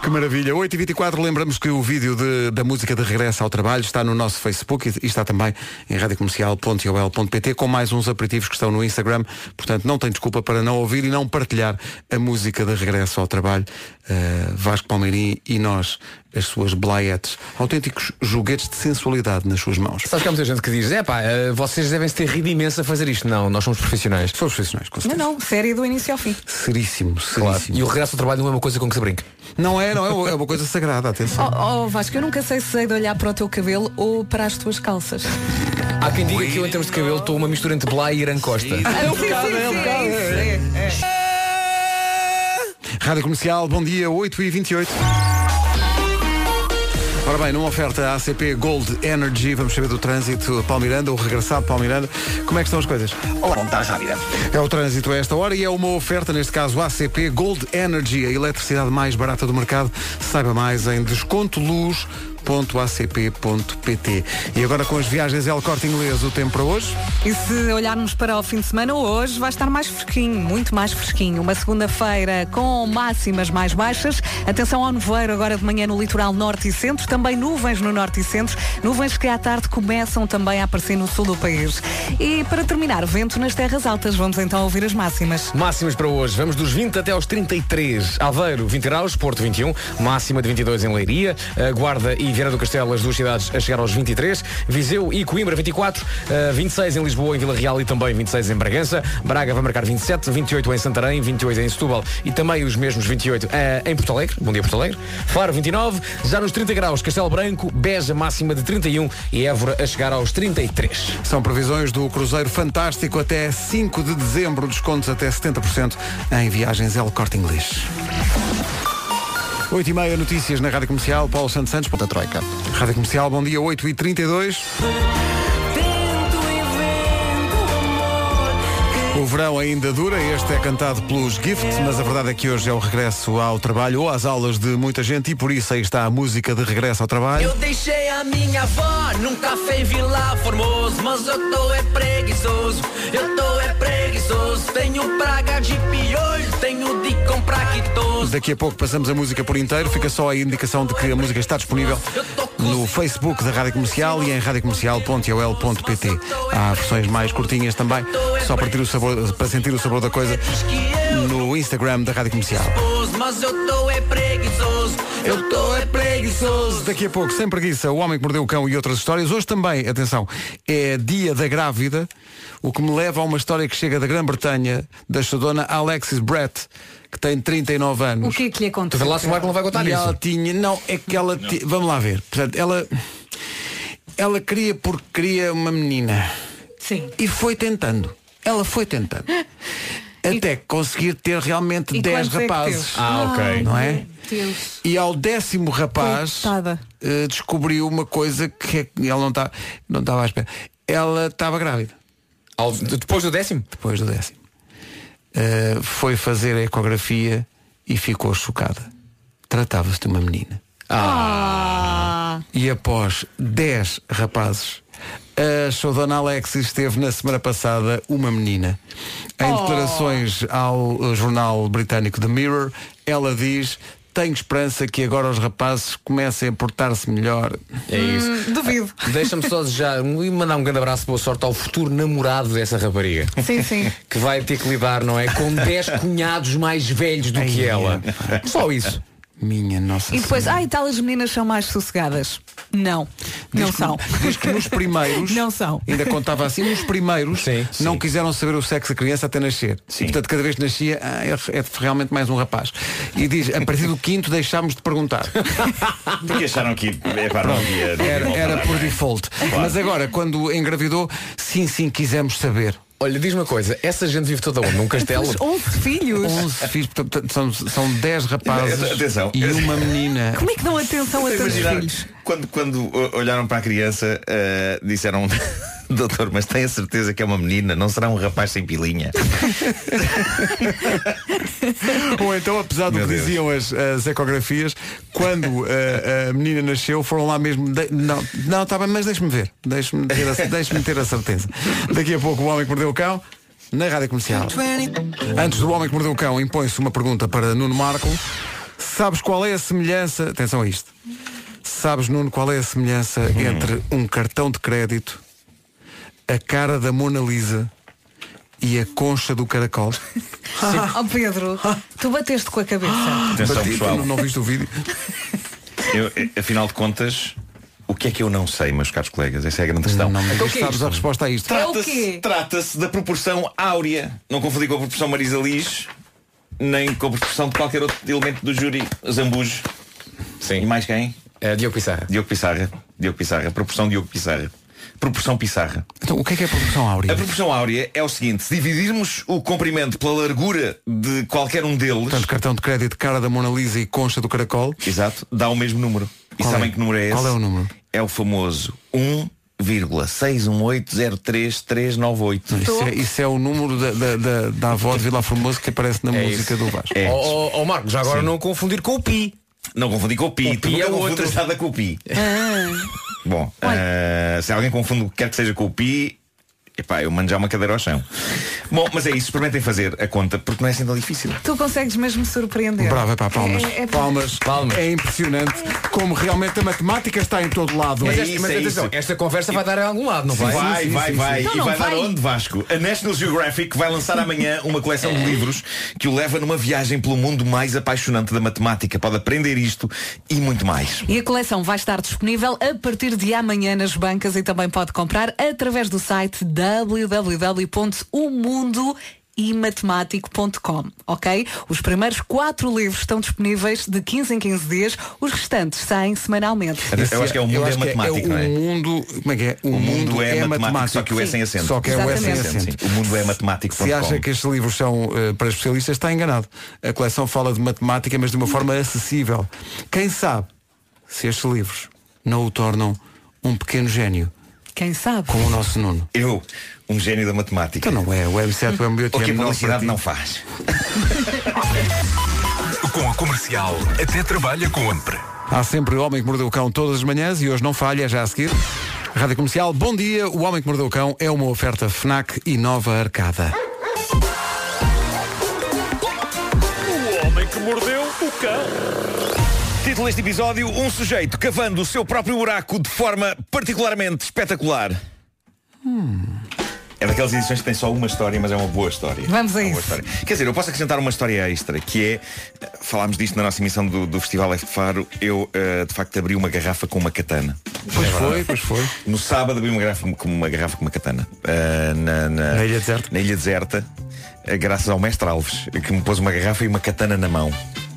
Que maravilha. 8h24, lembramos que o vídeo de- da música de regresso ao trabalho está no nosso Facebook e, e está também em radiocomercial.ol.pt com mais uns aperitivos que estão no Instagram. Portanto, não tem desculpa para não ouvir e não partilhar a música de regresso ao trabalho. Uh, Vasco Palmeirim e nós, as suas blaietes, autênticos joguetes de sensualidade nas suas mãos. Sabes que há muita gente que diz, é pá, eh, vocês devem se ter rido imenso a fazer isto. Não, nós somos profissionais. Somos profissionais, com Não, certeza. não, série do início ao fim. Seríssimo, Claro. seríssimo. E o regresso ao trabalho não é uma coisa com que se brinque. Não é, não é, é uma coisa sagrada, atenção. Oh, oh, Vasco, eu nunca sei se sei de olhar para o teu cabelo ou para as tuas calças. Há quem diga que eu, em termos de cabelo, estou uma mistura entre Blá e Irã Costa. É um bocado, é um bocado. É, é. Rádio Comercial, bom dia, 8h28. Ora bem, numa oferta ACP Gold Energy, vamos saber do trânsito Paulo Miranda, o regressado Paulo Miranda. Como é que estão as coisas? Olá, vontade rápida. É o trânsito a esta hora e é uma oferta, neste caso ACP Gold Energy, a eletricidade mais barata do mercado. Saiba mais em descontoluz.acp.pt. E agora com as viagens El Corte Inglês, o tempo para hoje? E se olharmos para o fim de semana, hoje vai estar mais fresquinho, muito mais fresquinho. Uma segunda-feira com máximas mais baixas. Atenção ao nevoeiro agora de manhã no litoral norte e centro. Também nuvens no norte e centro. Nuvens que à tarde começam também a aparecer no sul do país. E para terminar, vento nas terras altas. Vamos então ouvir as máximas. Máximas para hoje. Vamos dos 20 até aos 33. Aveiro, 20 graus. Porto, 21. Máxima de 22 em Leiria. Eh, Guarda e Viana do Castelo, as duas cidades a chegar aos 23. Viseu e Coimbra, 24. eh, 26 em Lisboa, em Vila Real e também 26 em Bragança. Braga vai marcar 27. 28 em Santarém, 28 em Setúbal e também os mesmos 28 eh, em Porto Alegre. Bom dia, Porto Alegre. Faro, 29. Já nos 30 graus, Castelo Branco. Beja, máxima de 31. E Évora a chegar aos 33. São previsões do Cruzeiro Fantástico até 5 de dezembro, descontos até 70% em viagens El Corte Inglês. 8 e meia notícias na Rádio Comercial, Paulo Santos Santos, ponta troika. Rádio Comercial, bom dia, 8 e 32 O verão ainda dura, este é cantado pelos Gifts, mas a verdade é que hoje é o regresso ao trabalho ou às aulas de muita gente e por isso aí está a música de regresso ao trabalho. Eu deixei a minha avó num café em Vila Formoso, mas eu tô é preguiçoso, eu tô é preguiçoso, tenho praga de piolho, tenho de comprar quitoso. Daqui a pouco passamos a música por inteiro, fica só a indicação de que a música está disponível no Facebook da Rádio Comercial e em radiocomercial.ol.pt. Há versões mais curtinhas também, só para, ter o sabor, para sentir o sabor da coisa no Instagram da Rádio Comercial. Mas eu tô é preguiçoso, eu tô é preguiçoso. Daqui a pouco, sem preguiça, o homem que mordeu o cão e outras histórias. Hoje também, atenção, é dia da grávida, o que me leva a uma história que chega da Grã-Bretanha, da estudona Alexis Brett, que tem 39 anos. O que é que lhe aconteceu? Lá se não vai contar E isso. ela tinha, não, é que ela, ti- vamos lá ver. Portanto, ela, ela queria porque queria uma menina. Sim. E foi tentando. Ela foi tentando. Até conseguir ter realmente E 10 quantos é rapazes. teve? Ah, ok. Não é? Deus. E ao décimo rapaz eh, descobriu uma coisa que é ela não está não estava à espera. Ela estava grávida Ao- Depois do décimo? depois do décimo. Eh, foi fazer a ecografia e ficou chocada. Tratava-se de uma menina. Ah. E após 10 rapazes, a Dona Alexis teve na semana passada uma menina. Em Oh. declarações ao jornal britânico The Mirror, ela diz tenho esperança que agora os rapazes comecem a portar-se melhor. É isso. Hum, duvido. Deixa-me só desejar e mandar um grande abraço, boa sorte ao futuro namorado dessa rapariga. Sim, sim. Que vai ter que lidar, não é? Com 10 cunhados mais velhos do que Ai, ela. Só isso. Minha nossa E depois, Senhora. ai, tal as meninas são mais sossegadas. Não, não Diz que- são. Diz que nos primeiros Não são. Ainda contava assim, nos primeiros Sim, não sim. quiseram saber o sexo da criança até nascer. Sim. E, portanto, cada vez que nascia, ah, é, é realmente mais um rapaz. E diz, a partir do quinto deixámos de perguntar. Porque acharam que não havia. não havia Era, era por não é? default. Mas agora, quando engravidou, sim, sim, quisemos saber. Olha, diz uma coisa, essa gente vive toda onde? Num castelo? Mas 11 filhos. 11 filhos, portanto, são, são 10 rapazes Atenção. e uma menina. Como é que dão atenção a tantos filhos? Quando, quando olharam para a criança, eh, disseram, doutor, mas tem a certeza que é uma menina, não será um rapaz sem pilinha? Ou então, apesar do Meu que Deus. diziam as, as ecografias, quando eh, a menina nasceu, foram lá mesmo. de- não, não, está bem, mas deixe-me ver. Deixe-me ter, a- deixe-me ter a certeza. Daqui a pouco o homem que mordeu o cão. Na rádio comercial. Antes do homem que mordeu o cão, impõe-se uma pergunta para Nuno Marco. Sabes qual é a semelhança? Atenção a isto. Sabes, Nuno, qual é a semelhança entre um cartão de crédito, a cara da Mona Lisa e a concha do caracol? Oh Pedro, tu bateste com a cabeça. Atenção, Bati, pessoal. não, não viste o vídeo? Eu, afinal de contas, o que é que eu não sei, meus caros colegas? Essa é a grande questão. Não me Então que é sabes a resposta a isto. É Trata-se quê? trata-se da proporção áurea. Não confundir com a proporção Marisa Liz, nem com a proporção de qualquer outro elemento do júri. Zambujo. E Sim. mais quem? É Diogo Pissarra. Diogo Pissarra. Diogo Pissarra. Proporção Diogo Pissarra. Proporção Pissarra. Então, o que é que é a proporção áurea? A proporção áurea é o seguinte, se dividirmos o comprimento pela largura de qualquer um deles, Portanto, cartão de crédito, cara da Mona Lisa e concha do caracol. exato, dá o mesmo número. E Qual sabem é? que número é esse? Qual é o número? É o famoso 1,6180338. Isso é, isso é o número da, da, da, da avó de Vila Formoso que aparece na É música isso. do Vasco. É. Ó ó, ó, Marcos, já agora não confundir com o Pi. Não confundir com o Pi. O Tu Pi é o confundas outro. nada com o Pi. Bom, eh, se alguém confunde o que quer que seja com o Pi, epá, eu mando já uma cadeira ao chão. Bom, mas é isso, experimentem fazer a conta, porque não é assim tão difícil. Tu consegues mesmo surpreender. Bravo, é pá, palmas. É- é- palmas. Palmas. É impressionante como realmente a matemática está em todo lado. Mas, É esta, isso, mas é atenção, esta conversa vai dar a algum lado, não vai? Vai, sim, vai, sim, vai. sim. E vai não dar vai. onde, Vasco? A National Geographic vai lançar amanhã uma coleção de livros que o leva numa viagem pelo mundo mais apaixonante da matemática. Pode aprender isto e muito mais. E a coleção vai estar disponível a partir de amanhã nas bancas e também pode comprar através do site www.omundoimatemático.com, ok? Os primeiros quatro livros estão disponíveis de 15 em 15 dias, os restantes saem semanalmente. Eu acho que é o mundo é que matemático, o não é? mundo, como é que é? O mundo é, matemático, só que o é Sim. sem acento. Só que é o é sem acento. O mundo é matemático. Se acha que estes livros são eh, para especialistas, está enganado. A coleção fala de matemática, mas de uma forma acessível. Quem sabe se estes livros não o tornam um pequeno gênio Quem sabe? Com o nosso Nuno. Eu, um gênio da matemática. Então não é, o M7 o M8 O que a M9 publicidade para ti. não faz. Com a comercial, até trabalha com a Há sempre o Homem que Mordeu o Cão todas as manhãs e hoje não falha, é já a seguir. Rádio Comercial, bom dia. O Homem que Mordeu o Cão é uma oferta FNAC e nova arcada. O homem que mordeu o cão. Título deste episódio, um sujeito cavando o seu próprio buraco de forma particularmente espetacular. É daquelas edições que tem só uma história, mas é uma boa história. Vamos a É uma boa isso. história. Quer dizer, eu posso acrescentar uma história extra, que é, falámos disto na nossa emissão do, do Festival F de Faro, eu eh, de facto abri uma garrafa com uma katana. Pois É foi, pois foi. No sábado abri uma garrafa com uma, garrafa com uma katana. eh, na, na- Na Ilha Deserta? Na Ilha Deserta, eh, graças ao mestre Alves, que me pôs uma garrafa e uma katana na mão.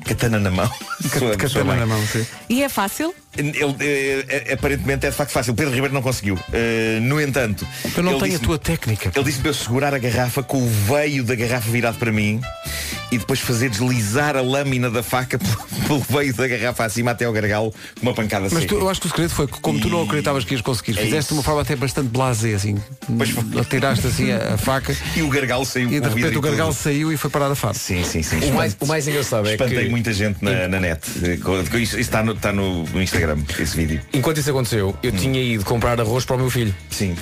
Katana na mão. Soa Katana na mão, sim. E é fácil? Ele, eh, eh, aparentemente é de facto fácil. Pedro Ribeiro não conseguiu. Eh, no entanto, Eu não tenho a tua técnica. Ele disse para eu segurar a garrafa com o veio da garrafa virado para mim e depois fazer deslizar a lâmina da faca pelo, veio da garrafa acima até ao gargalo com uma pancada Mas tu, eu acho que o segredo foi que, como tu não acreditavas que ias conseguir, É fizeste de uma forma até bastante blasé, assim. Pois foi. Tiraste assim a, a faca E o gargalo saiu e de repente o tudo. gargalo saiu e foi parar a faca. Sim, sim, sim. O mais, o mais engraçado é Espantei que muita gente na, na net. Isso, isso está, no, está no, Instagram, esse vídeo. enquanto isso aconteceu, eu tinha ido comprar arroz para o meu filho. Sim.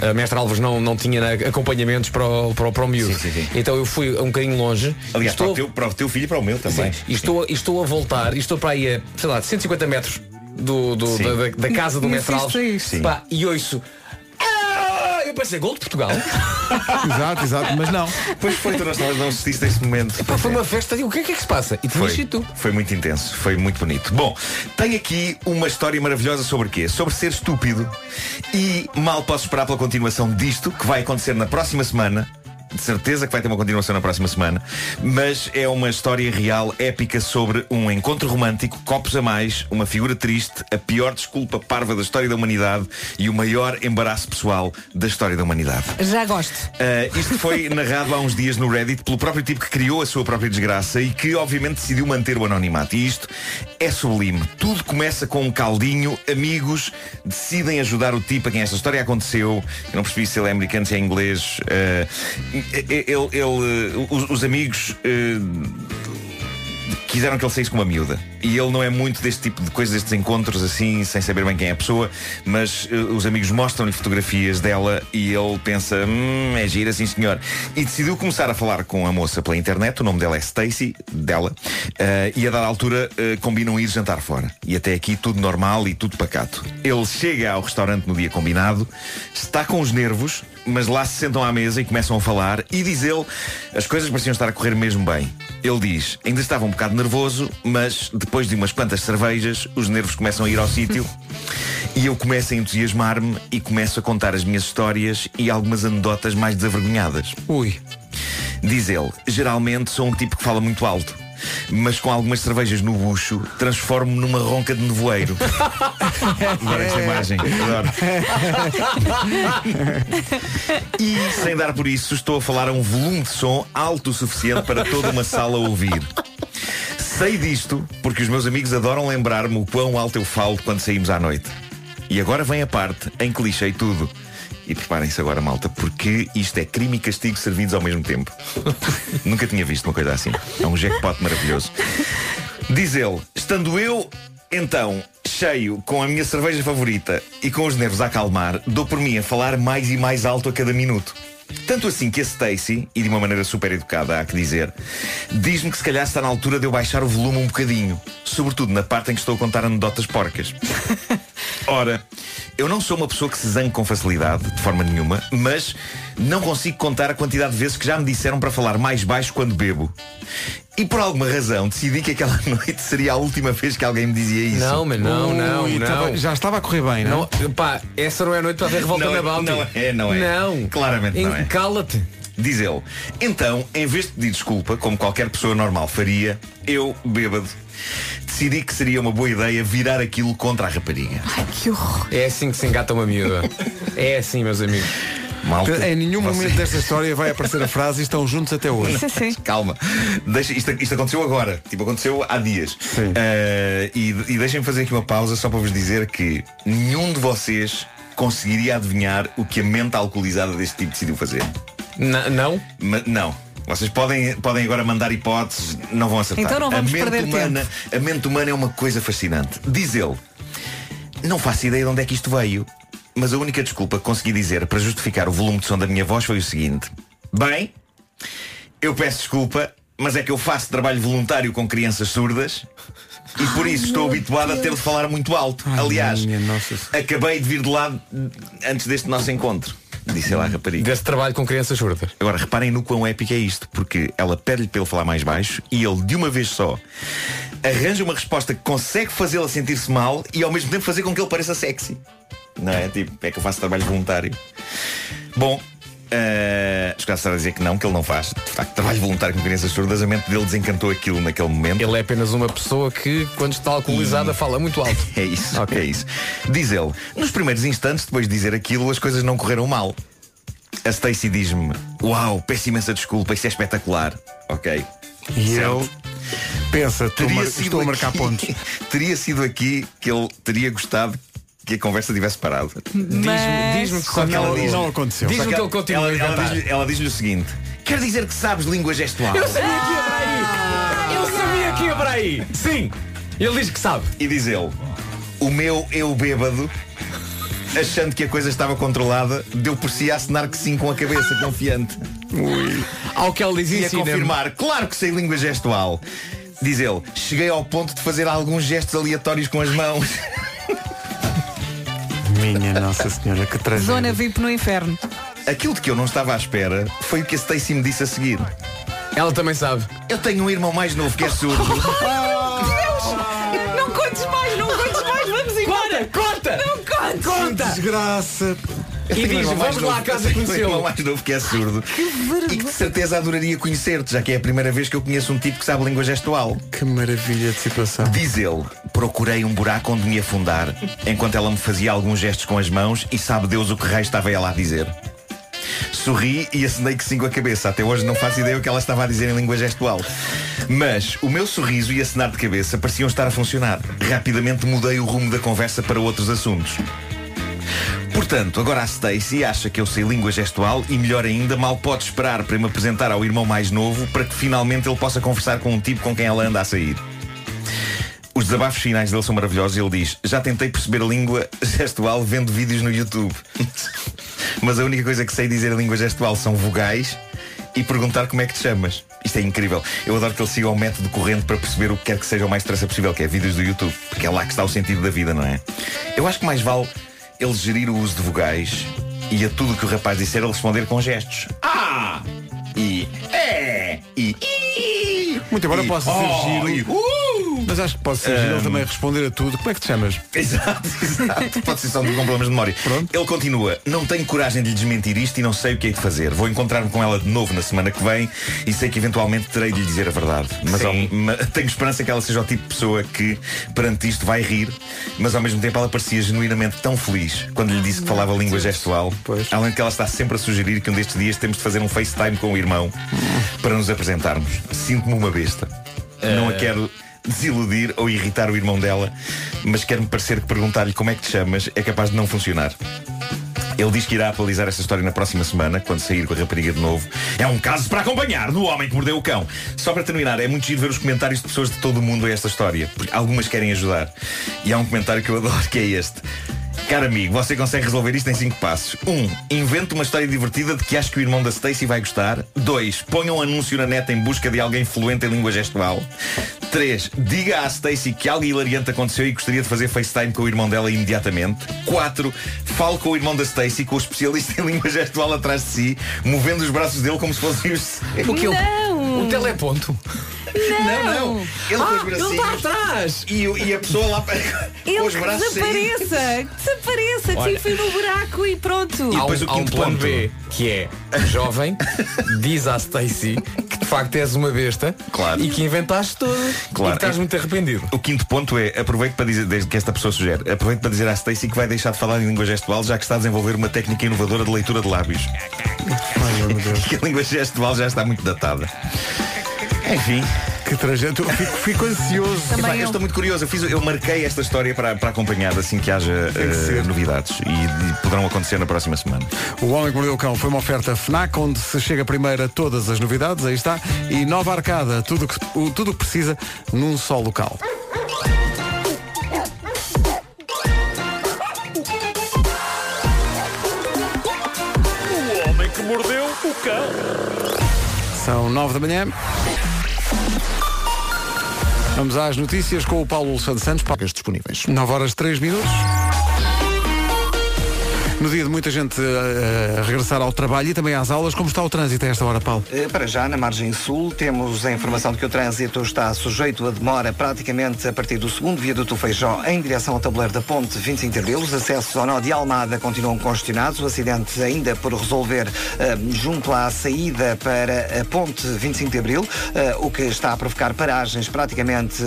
A mestre Alves não, não tinha acompanhamentos para o, para o, para o miúdo. Sim, sim, sim. Então eu fui um bocadinho longe. Aliás, estou, para, o teu, para o teu filho e para o meu também. sim, e estou, e estou a voltar, e estou para aí a, sei lá, 150 metros do, do- da, da- da casa do E. Pá, e ouço. "Ah!" Eu pensei, gol de Portugal. exato, exato, mas não. Pois foi, tu não, não assististe a esse momento. Foi uma festa, digo, o que é que é que se passa? E tinha Foi, sido tu. foi muito intenso, foi muito bonito. Bom, tenho aqui uma história maravilhosa sobre quê? Sobre ser estúpido. E mal posso esperar pela continuação disto, que vai acontecer na próxima semana. De certeza que vai ter uma continuação na próxima semana. Mas é uma história real, épica, sobre um encontro romântico, copos a mais, uma figura triste, a pior desculpa parva da história da humanidade e o maior embaraço pessoal da história da humanidade. Já gosto. Uh, isto foi narrado há uns dias no Reddit pelo próprio tipo que criou a sua própria desgraça e que obviamente decidiu manter o anonimato. E isto é sublime. Tudo começa com um caldinho, amigos decidem ajudar o tipo a quem esta história aconteceu. Eu não percebi se ele é americano, se é inglês. Uh, ele, ele, uh, os, os amigos. uh, quiseram que ele saísse com uma miúda. E ele não é muito deste tipo de coisas, destes encontros assim, sem saber bem quem é a pessoa, mas eh, os amigos mostram-lhe fotografias dela e ele pensa, hum, é gira, sim senhor. E decidiu começar a falar com a moça pela internet, o nome dela é Stacy, dela, eh, e a dada altura eh, combinam ir jantar fora. E até aqui tudo normal e tudo pacato. Ele chega ao restaurante no dia combinado, está com os nervos, mas lá se sentam à mesa e começam a falar e diz ele, as coisas pareciam estar a correr mesmo bem. Ele diz, ainda estava um bocado nervoso, mas depois de umas quantas cervejas, os nervos começam a ir ao sítio e eu começo a entusiasmar-me e começo a contar as minhas histórias e algumas anedotas mais desavergonhadas. Ui. Diz ele, geralmente sou um tipo que fala muito alto. Mas com algumas cervejas no bucho, transformo-me numa ronca de nevoeiro. Adoro esta imagem. Adoro. E, sem dar por isso, estou a falar a um volume de som alto o suficiente para toda uma sala ouvir. Sei disto porque os meus amigos adoram lembrar-me o quão alto eu falo quando saímos à noite. E agora vem a parte em que lixei tudo. E preparem-se agora, malta, porque isto é crime e castigo servidos ao mesmo tempo. Nunca tinha visto uma coisa assim. É um jackpot maravilhoso. Diz ele, estando eu, então, cheio, com a minha cerveja favorita e com os nervos a acalmar, dou por mim a falar mais e mais alto a cada minuto. Tanto assim que a Stacy, e de uma maneira super educada, há que dizer, diz-me que se calhar está na altura de eu baixar o volume um bocadinho. Sobretudo na parte em que estou a contar anedotas porcas. Ora, eu não sou uma pessoa que se zangue com facilidade, de forma nenhuma, mas não consigo contar a quantidade de vezes que já me disseram para falar mais baixo quando bebo. E por alguma razão decidi que aquela noite seria a última vez que alguém me dizia isso. Não, mas não, não, Ui, não. tava- já estava a correr bem, não? Não, pá, essa não é a noite para ver revolta Não é- na Bounty. não é, não é. Não. Claramente não é. Cala-te. Diz ele. Então, em vez de pedir desculpa, como qualquer pessoa normal faria, eu, bêbado, decidi que seria uma boa ideia virar aquilo contra a rapariga. Ai, que horror. É assim que se engata uma miúda. É assim, meus amigos. Malta, Em nenhum você- momento desta história vai aparecer a frase e estão juntos até hoje. Sim, sim. Calma, Deixa, isto, isto aconteceu agora, tipo, aconteceu há dias. Eh, e e deixem-me fazer aqui uma pausa só para vos dizer que nenhum de vocês conseguiria adivinhar o que a mente alcoolizada deste tipo decidiu fazer. não? não. Vocês podem, podem agora mandar hipóteses, não vão acertar. Então não vamos a mente perder humana, A mente humana é uma coisa fascinante. Diz ele, não faço ideia de onde é que isto veio, mas a única desculpa que consegui dizer para justificar o volume de som da minha voz foi o seguinte. Bem, eu peço desculpa, mas é que eu faço trabalho voluntário com crianças surdas e por isso estou habituado a ter de falar muito alto. Aliás, acabei de vir de lá antes deste nosso encontro. Disse ela à rapariga. Desse trabalho com crianças surdas. Agora reparem no quão épico é isto, porque ela pede-lhe para ele falar mais baixo e ele, de uma vez só, arranja uma resposta que consegue fazê-la sentir-se mal e ao mesmo tempo fazer com que ele pareça sexy. Não é? Tipo, é que eu faço trabalho voluntário. Bom, Uh, estar a dizer que não, que ele não faz. De facto, trabalho voluntário com crianças surdas, a mente dele desencantou aquilo naquele momento. Ele é apenas uma pessoa que, quando está alcoolizada, E- fala muito alto. É isso, é isso. Diz ele, nos primeiros instantes, depois de dizer aquilo, as coisas não correram mal. A Stacy diz-me, uau, peço imensa desculpa, isso é espetacular. Ok. E Certo. eu pensa, estou, a mar- estou a marcar aqui- pontos. teria sido aqui que ele teria gostado que a conversa tivesse parado. Diz-me diz-me que Só que ela diz- não aconteceu. Diz-me que ele continua ela, diz-lhe- ela diz-lhe o seguinte: Quer dizer que sabes língua gestual? Eu sabia que ia para aí! Eu sabia que ia para aí! Sim! Ele diz que sabe. E diz ele: O meu eu bêbado, achando que a coisa estava controlada, deu por si a assinar que sim com a cabeça, confiante. Ao que ele diz E a ensina confirmar: Claro que sei língua gestual. Diz ele: Cheguei ao ponto de fazer alguns gestos aleatórios com as mãos. Minha Nossa Senhora, que tragédia. Zona VIP no inferno. Aquilo de que eu não estava à espera foi o que a Stacy me disse a seguir. Ela também sabe. Eu tenho um irmão mais novo que é surdo. Não contes mais, não contes mais, vamos embora. Corta! Não contes. Conta! Desgraça. E um diz, mais vamos lá à novo- casa irmão conhecê-lo. mais novo que é surdo. E que de certeza adoraria conhecer-te, já que é a primeira vez que eu conheço um tipo que sabe língua gestual. Que maravilha de situação. Diz ele, procurei um buraco onde me afundar, enquanto ela me fazia alguns gestos com as mãos e sabe Deus o que raio estava ela a dizer. Sorri e acenei que sim com a cabeça. Até hoje não faço ideia o que ela estava a dizer em língua gestual. Mas o meu sorriso e acenar de cabeça pareciam estar a funcionar. Rapidamente mudei o rumo da conversa para outros assuntos. Portanto, agora a Stacy acha que eu sei língua gestual e, melhor ainda, mal pode esperar para me apresentar ao irmão mais novo para que finalmente ele possa conversar com um tipo com quem ela anda a sair. Os desabafos finais dele são maravilhosos. Ele diz: Já tentei perceber a língua gestual vendo vídeos no YouTube. Mas a única coisa que sei dizer a língua gestual são vogais e perguntar como é que te chamas. Isto é incrível. Eu adoro que ele siga o método corrente para perceber o que quer que seja o mais depressa possível, que é vídeos do YouTube. Porque é lá que está o sentido da vida, não é? Eu acho que mais vale ele gerir o uso de vogais e a tudo que o rapaz disser ele responder com gestos. Ah! E é! E i! Muito embora e, possa oh, giro. e, uh! Mas acho que pode ser giro ele também responder a tudo. Como é que te chamas? Exato, exato. Pode ser só com problemas de memória. Ele continua, não tenho coragem de lhe desmentir isto e não sei o que é de fazer. Vou encontrar-me com ela de novo na semana que vem e sei que eventualmente terei de lhe dizer a verdade. Mas, ao- ma- tenho esperança que ela seja o tipo de pessoa que, perante isto, vai rir, mas ao mesmo tempo ela parecia genuinamente tão feliz quando lhe disse que falava língua gestual. Além de que ela está sempre a sugerir que um destes dias temos de fazer um FaceTime com o irmão para nos apresentarmos. Sinto-me uma besta. Não a quero desiludir ou irritar o irmão dela, mas quero-me parecer que perguntar-lhe como é que te chamas é capaz de não funcionar. Ele diz que irá atualizar esta história na próxima semana, quando sair com a rapariga de novo. É um caso para acompanhar do homem que mordeu o cão. Só para terminar, é muito giro ver os comentários de pessoas de todo o mundo a esta história, porque algumas querem ajudar. E há um comentário que eu adoro que é este. Caro amigo, você consegue resolver isto em 5 passos. 1. Um, invente uma história divertida de que acho que o irmão da Stacy vai gostar. 2. Ponha um anúncio na net em busca de alguém fluente em língua gestual. 3. Diga à Stacy que algo hilariante aconteceu e gostaria de fazer FaceTime com o irmão dela imediatamente. 4. Fale com o irmão da Stacy, com o especialista em língua gestual atrás de si, movendo os braços dele como se fossem os. O que Não. O teleponto. Não, não. Ele com Ah, os ele está atrás. E, e a pessoa lá para- com Ele os braços saídos. desapareça, que desapareça, Olha. que enfim no buraco e pronto. Há depois um, o há um quinto plano ponto. B, que é jovem, diz à Stacy que de facto és uma besta Claro. e que inventaste tudo Claro. e que estás muito arrependido. O quinto ponto é, aproveito para dizer, desde que esta pessoa sugere, aproveito para dizer à Stacy que vai deixar de falar em língua gestual já que está a desenvolver uma técnica inovadora de leitura de lábios. Ai, meu Deus. Que a língua gestual já está muito datada. Enfim, Que trajeto. Eu Fico, fico ansioso. Epá, eu estou muito curioso. Eu, fiz, eu marquei esta história para, para acompanhar assim que haja eh, novidades e, e poderão acontecer na próxima semana. O Homem que Mordeu o Cão foi uma oferta FNAC, onde se chega primeiro a todas as novidades, aí está, e nova arcada, tudo que, o- tudo o que precisa num só local. O homem que mordeu o cão. São nove da manhã. Vamos às notícias com o Paulo Santos Santos. Pagas disponíveis. 9 horas 3 minutos. No dia de muita gente a regressar ao trabalho e também às aulas, como está o trânsito a esta hora, Paulo? Eh, Para já, na margem sul, temos a informação de que o trânsito está sujeito a demora praticamente a partir do segundo viaduto Feijó em direção ao tabuleiro da ponte 25 de Abril. Os acessos ao nó de Almada continuam congestionados. O acidente ainda por resolver eh, junto à saída para a ponte 25 de Abril, eh, o que está a provocar paragens praticamente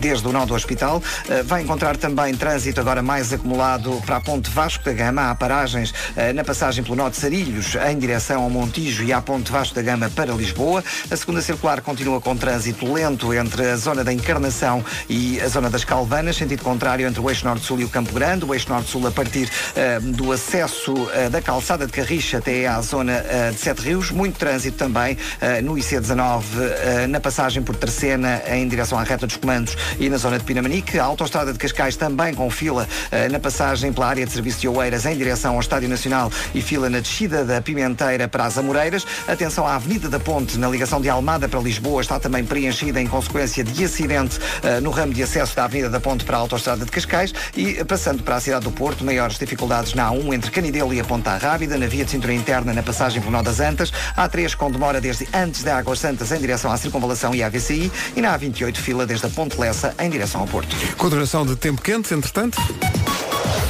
desde o nó do hospital. Vai encontrar também trânsito agora mais acumulado para a ponte Vasco da Gama. Há paragens eh, na passagem pelo nó de Sarilhos em direção ao Montijo e à ponte Vasco da Gama para Lisboa. A segunda circular continua com trânsito lento entre a zona da Encarnação e a zona das Calvanas, sentido contrário entre o eixo norte-sul e o Campo Grande. O eixo norte-sul a partir eh, do acesso eh, da calçada de Carricha até à zona de Sete Rios. Muito trânsito também no IC19 eh, na passagem por Terceira em direção à reta dos comandos e na zona de Pinamanique. A autostrada de Cascais também com fila na passagem pela área de serviço de Oeiras em direção ao Estádio Nacional e fila na descida da Pimenteira para as Amoreiras. Atenção à Avenida da Ponte, na ligação de Almada para Lisboa, está também preenchida em consequência de acidente eh, no ramo de acesso da Avenida da Ponte para a Autostrada de Cascais e eh, passando para a cidade do Porto, maiores dificuldades na A1 entre Canidelo e a Ponta Rábida, na via de cintura interna na passagem por Nó das Antas, A3 com demora desde antes da Águas Santas em direção à Circunvalação e à VCI e na A28 fila desde a Ponte Lessa em direção ao Porto. Continuação de tempo quente, entretanto.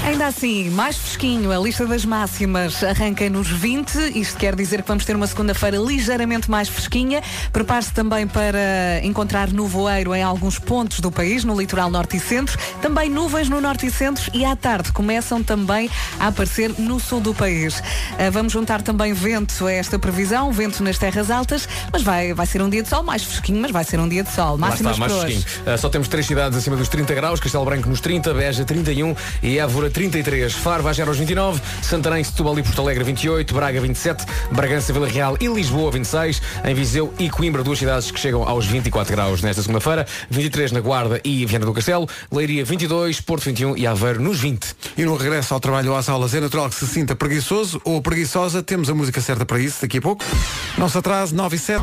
Ainda assim, mais fresquinho, a lista das máximas arranca nos 20. Isto quer dizer que vamos ter uma segunda-feira ligeiramente mais fresquinha. Prepare-se também para encontrar nevoeiro em alguns pontos do país, no litoral norte e centro. Também nuvens no norte e centro e à tarde começam também a aparecer no sul do país. Ah, Vamos juntar também vento a esta previsão, vento nas terras altas, mas vai, vai ser um dia de sol mais fresquinho, mas vai ser um dia de sol. Lá Máximas está, mais fresquinho. Uh, só temos três cidades acima dos 30 graus, Castelo Branco nos 30, Beja 31 e Évora 33. Faro vai gerar aos 29, Santarém, Setúbal e Porto Alegre 28, Braga 27, Bragança, Vila Real e Lisboa 26, em Viseu e Coimbra, duas cidades que chegam aos 24 graus nesta segunda-feira, 23 na Guarda e Viana do Castelo, Leiria 22, Porto 21 e Aveiro nos 20. E no regresso ao trabalho ou às aulas é natural que se sinta preguiçoso ou preguiçosa. Temos a música certa para isso daqui a pouco. Não se atrase, 9 e 7.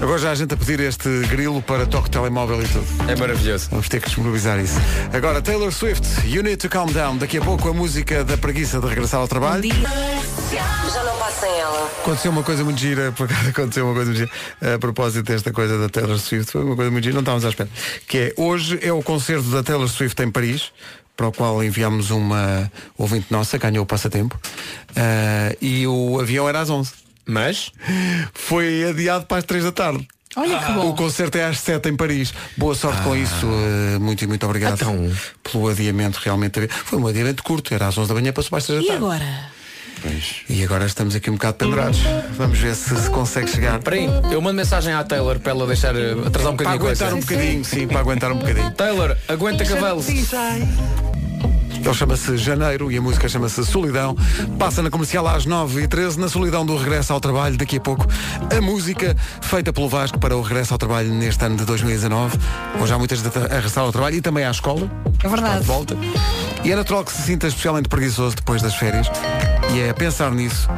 Agora já há gente a pedir este grilo para toque telemóvel e tudo. É maravilhoso. Vamos ter que disponibilizar isso. Agora, Taylor Swift, You Need to Calm Down. Daqui a pouco a música da preguiça de regressar ao trabalho. Já não passa ela. Aconteceu uma coisa muito gira, por acaso aconteceu uma coisa muito gira, a propósito desta coisa da Taylor Swift, foi uma coisa muito gira, não estávamos à espera. Que é, hoje é o concerto da Taylor Swift em Paris, para o qual enviámos uma ouvinte nossa, ganhou o passatempo, ah, e o avião era às 11. Mas? Foi adiado para as 3 da tarde. Olha que bom. O concerto é às 7 em Paris. Boa sorte com isso. eh, muito e muito obrigado pelo adiamento realmente. Foi um adiamento curto, era às 11 da manhã, passou para as 3 da E tarde. agora? E agora estamos aqui um bocado pendurados. Vamos ver se se consegue chegar. Espera aí, eu mando mensagem à Taylor para ela deixar eh, atrasar um Para bocadinho a coisa. aguentar um bocadinho, sim, para aguentar um bocadinho. Taylor, aguenta cavalo. Ele chama-se Janeiro e a música chama-se Solidão. Passa na comercial às 9h13, na solidão do regresso ao trabalho. Daqui a pouco, a música feita pelo Vasco para o regresso ao trabalho neste ano de 2019. Hoje há muitas a regressar ao trabalho e também à escola. É verdade. De volta. E é natural que se sinta especialmente preguiçoso depois das férias. E é a pensar nisso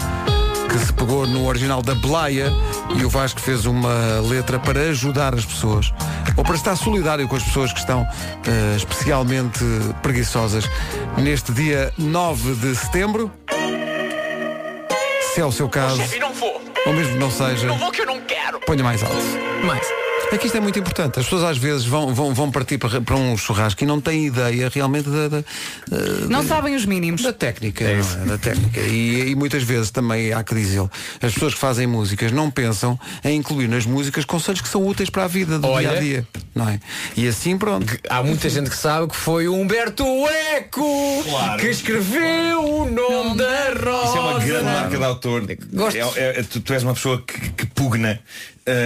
que se pegou no original da Blaia e o Vasco fez uma letra para ajudar as pessoas ou para estar solidário com as pessoas que estão eh, especialmente preguiçosas neste dia 9 de setembro. Se é o seu caso, Chefe, não vou. ou mesmo que não seja, Não vou que eu não quero. ponha mais alto. Mais. É que isto é muito importante. As pessoas às vezes vão, vão, vão partir para, para um churrasco e não têm ideia realmente da, da, Não sabem os mínimos. da técnica. não é? Da técnica. E, e muitas vezes também há que dizê-lo. As pessoas que fazem músicas não pensam em incluir nas músicas conselhos que são úteis para a vida do Olha. dia a dia. Não é? E assim pronto. Há muita gente que sabe que foi o Humberto Eco que escreveu o nome da rosa. Isso é uma grande marca de autor. Gosto. É- é- tu, tu és uma pessoa que, que pugna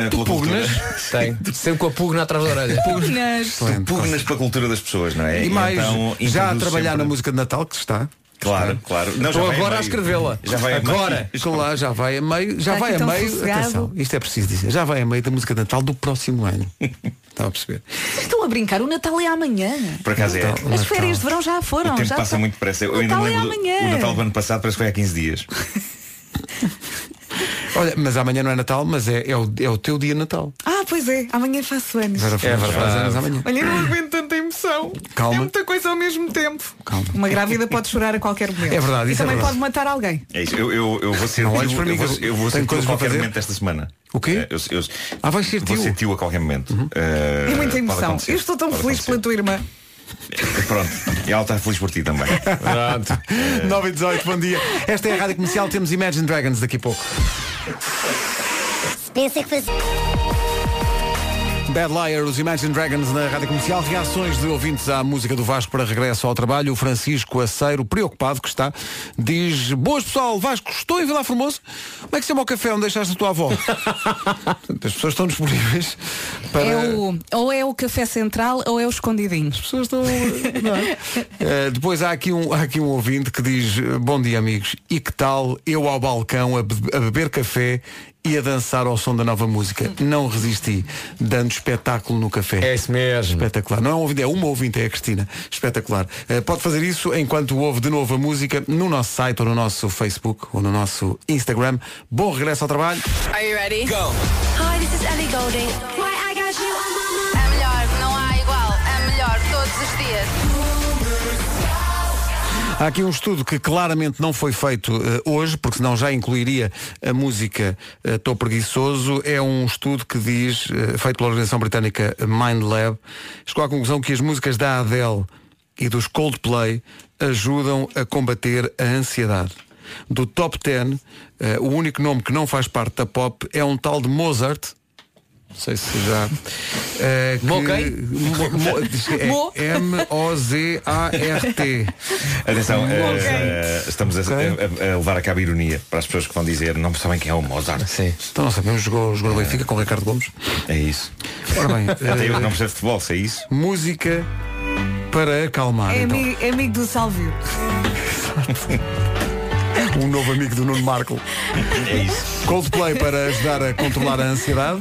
uh, pela pugnas? cultura. Tem. Sempre com a pugna atrás da orelha. Pugnas. Tu pugnas pela cultura das pessoas, não é? E mais, então já a trabalhar sempre- na música de Natal que se está. Claro, claro. Não, Estou agora a meio. escrevê-la. Já vai a Agora. meio. Claro, já vai a meio, já vai a meio, sossegado. atenção, isto é preciso dizer, já vai a meio da música de Natal do próximo ano. Estava a perceber? Vocês Estão a brincar, o Natal é amanhã. Por acaso é. Natal. As férias de verão já foram. O tempo já passa foi. muito depressa. Eu O ainda me Natal é do- amanhã. o Natal do ano passado parece que foi há 15 dias. Olha, mas amanhã não é Natal, mas é, é, o, é o teu dia de Natal. Ah, pois é, amanhã faço anos. Vera Fernandes faz anos amanhã. Olha, não aguento tanta emoção. Calma. É muita coisa ao mesmo tempo. Calma. Uma grávida pode chorar a qualquer momento. É verdade, E isso é também verdade. pode matar alguém. É isso. Eu, eu, eu vou ser Não tio, olhes para mim eu vou, eu eu vou ser tio a qualquer fazer. momento esta semana. O quê? Eh, Eu, eu- Ah, vais ser Vou tio. ser tio a qualquer momento. Eh, É muita emoção. Eu estou tão Pode feliz acontecer. pela tua irmã. Pronto. E ela está feliz por ti também. Pronto. 9 e 18, bom dia. Esta é a Rádio Comercial, temos Imagine Dragons daqui a pouco. Pensa que faz... Bad Liar, os Imagine Dragons na Rádio Comercial. Reações de ouvintes à música do Vasco para regresso ao trabalho. O Francisco Aceiro, preocupado que está, diz Boas pessoal, Vasco, estou em Vila Formoso. Como é que se chama o café onde deixaste a tua avó? As pessoas estão disponíveis para... É o, ou é o café central ou é o escondidinho. As pessoas estão... não? Eh, depois há aqui, um, há aqui um ouvinte que diz Bom dia amigos, e que tal eu ao balcão a, be- a beber café e a dançar ao som da nova música? Não resisti, dando espetáculo no café. É isso mesmo. Espetacular. Não é um ouvinte, é uma ouvinte, é a Cristina. Espetacular. Eh, pode fazer isso enquanto ouve de novo a música no nosso site ou no nosso Facebook ou no nosso Instagram. Bom regresso ao trabalho. Are you ready? Go. Hi, this is Ellie Golding. Why I got you Há aqui um estudo que claramente não foi feito eh, hoje, porque senão já incluiria a música Estou Preguiçoso. É um estudo que diz, eh, feito pela organização britânica Mind Lab, chegou à conclusão que as músicas da Adele e dos Coldplay ajudam a combater a ansiedade. Do top 10, eh, o único nome que não faz parte da pop é um tal de Mozart. Não sei se já. eh, que- Mo é M-O-Z-A-R-T. Atenção, eh, estamos a, a- a levar a cabo a ironia para as pessoas que vão dizer não sabem quem é o Mozart. Sim. Então não sabemos, jogou, jogou no Benfica com o Ricardo Gomes. É isso. Ora bem, Até eu que não percebo de futebol, sei isso. música para acalmar. É, então. amigo, é amigo do Sálvio. Um novo amigo do Nuno Marco. É isso. Coldplay para ajudar a controlar a ansiedade.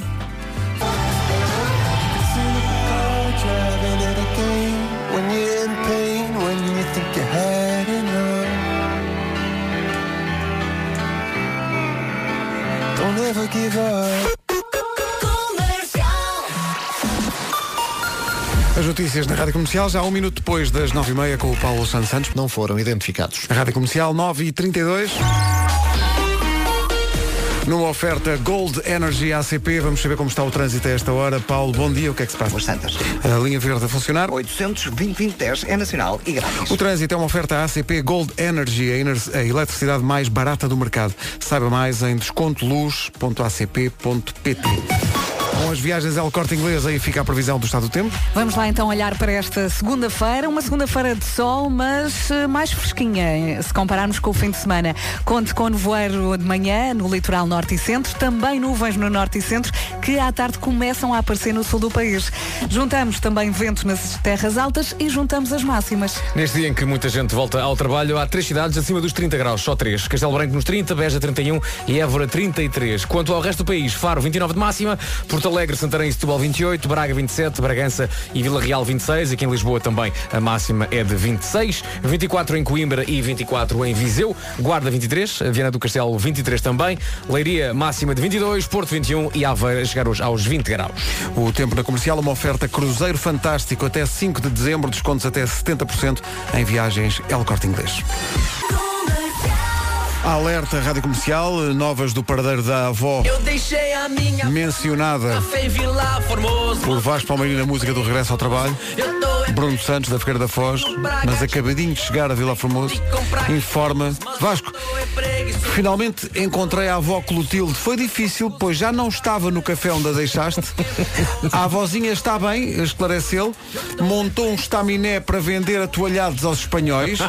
As notícias na Rádio Comercial, já um minuto depois das 9h30 com o Paulo Santos Santos. Não foram identificados. A Rádio Comercial 9h32. Numa oferta Gold Energy ACP, vamos saber como está o trânsito a esta hora. Paulo, bom dia, o que é que se passa? Boas Santas. A linha verde a funcionar. 820 é nacional e grátis. O trânsito é uma oferta ACP Gold Energy, a, ener- a eletricidade mais barata do mercado. Saiba mais em descontoluz.acp.pt. Com as viagens ao corte inglês, aí fica a previsão do estado do tempo. Vamos lá então olhar para esta segunda-feira, uma segunda-feira de sol, mas eh, mais fresquinha, se compararmos com o fim de semana. Conte com nevoeiro de manhã no litoral norte e centro, também nuvens no norte e centro, que à tarde começam a aparecer no sul do país. Juntamos também vento nas terras altas e juntamos as máximas. Neste dia em que muita gente volta ao trabalho, há três cidades acima dos 30 graus, só três. Castelo Branco nos 30, Beja 31 e Évora 33. Quanto ao resto do país, Faro 29 de máxima, Porto Alegre, Santarém e Setúbal 28, Braga 27, Bragança e Vila Real 26. Aqui em Lisboa também a máxima é de 26, 24 em Coimbra e 24 em Viseu, Guarda 23, Viana do Castelo 23 também, Leiria máxima de 22, Porto 21 e Aveira chegar hoje aos 20 graus. O tempo na comercial, uma oferta Cruzeiro Fantástico até 5 de dezembro, descontos até 70% em viagens El Corte Inglês. Alerta Rádio Comercial, novas do paradeiro da avó, Eu deixei a minha mencionada Vila Formoso. por Vasco Palmeirinho na música do Regresso ao Trabalho. Bruno Santos, da Figueira da Foz, mas acabadinho de chegar a Vila Formoso, informa Vasco, Finalmente encontrei a avó Clotilde. Foi difícil, pois já não estava no café onde a deixaste. A avózinha está bem, esclareceu. Montou um estaminé para vender atoalhados aos espanhóis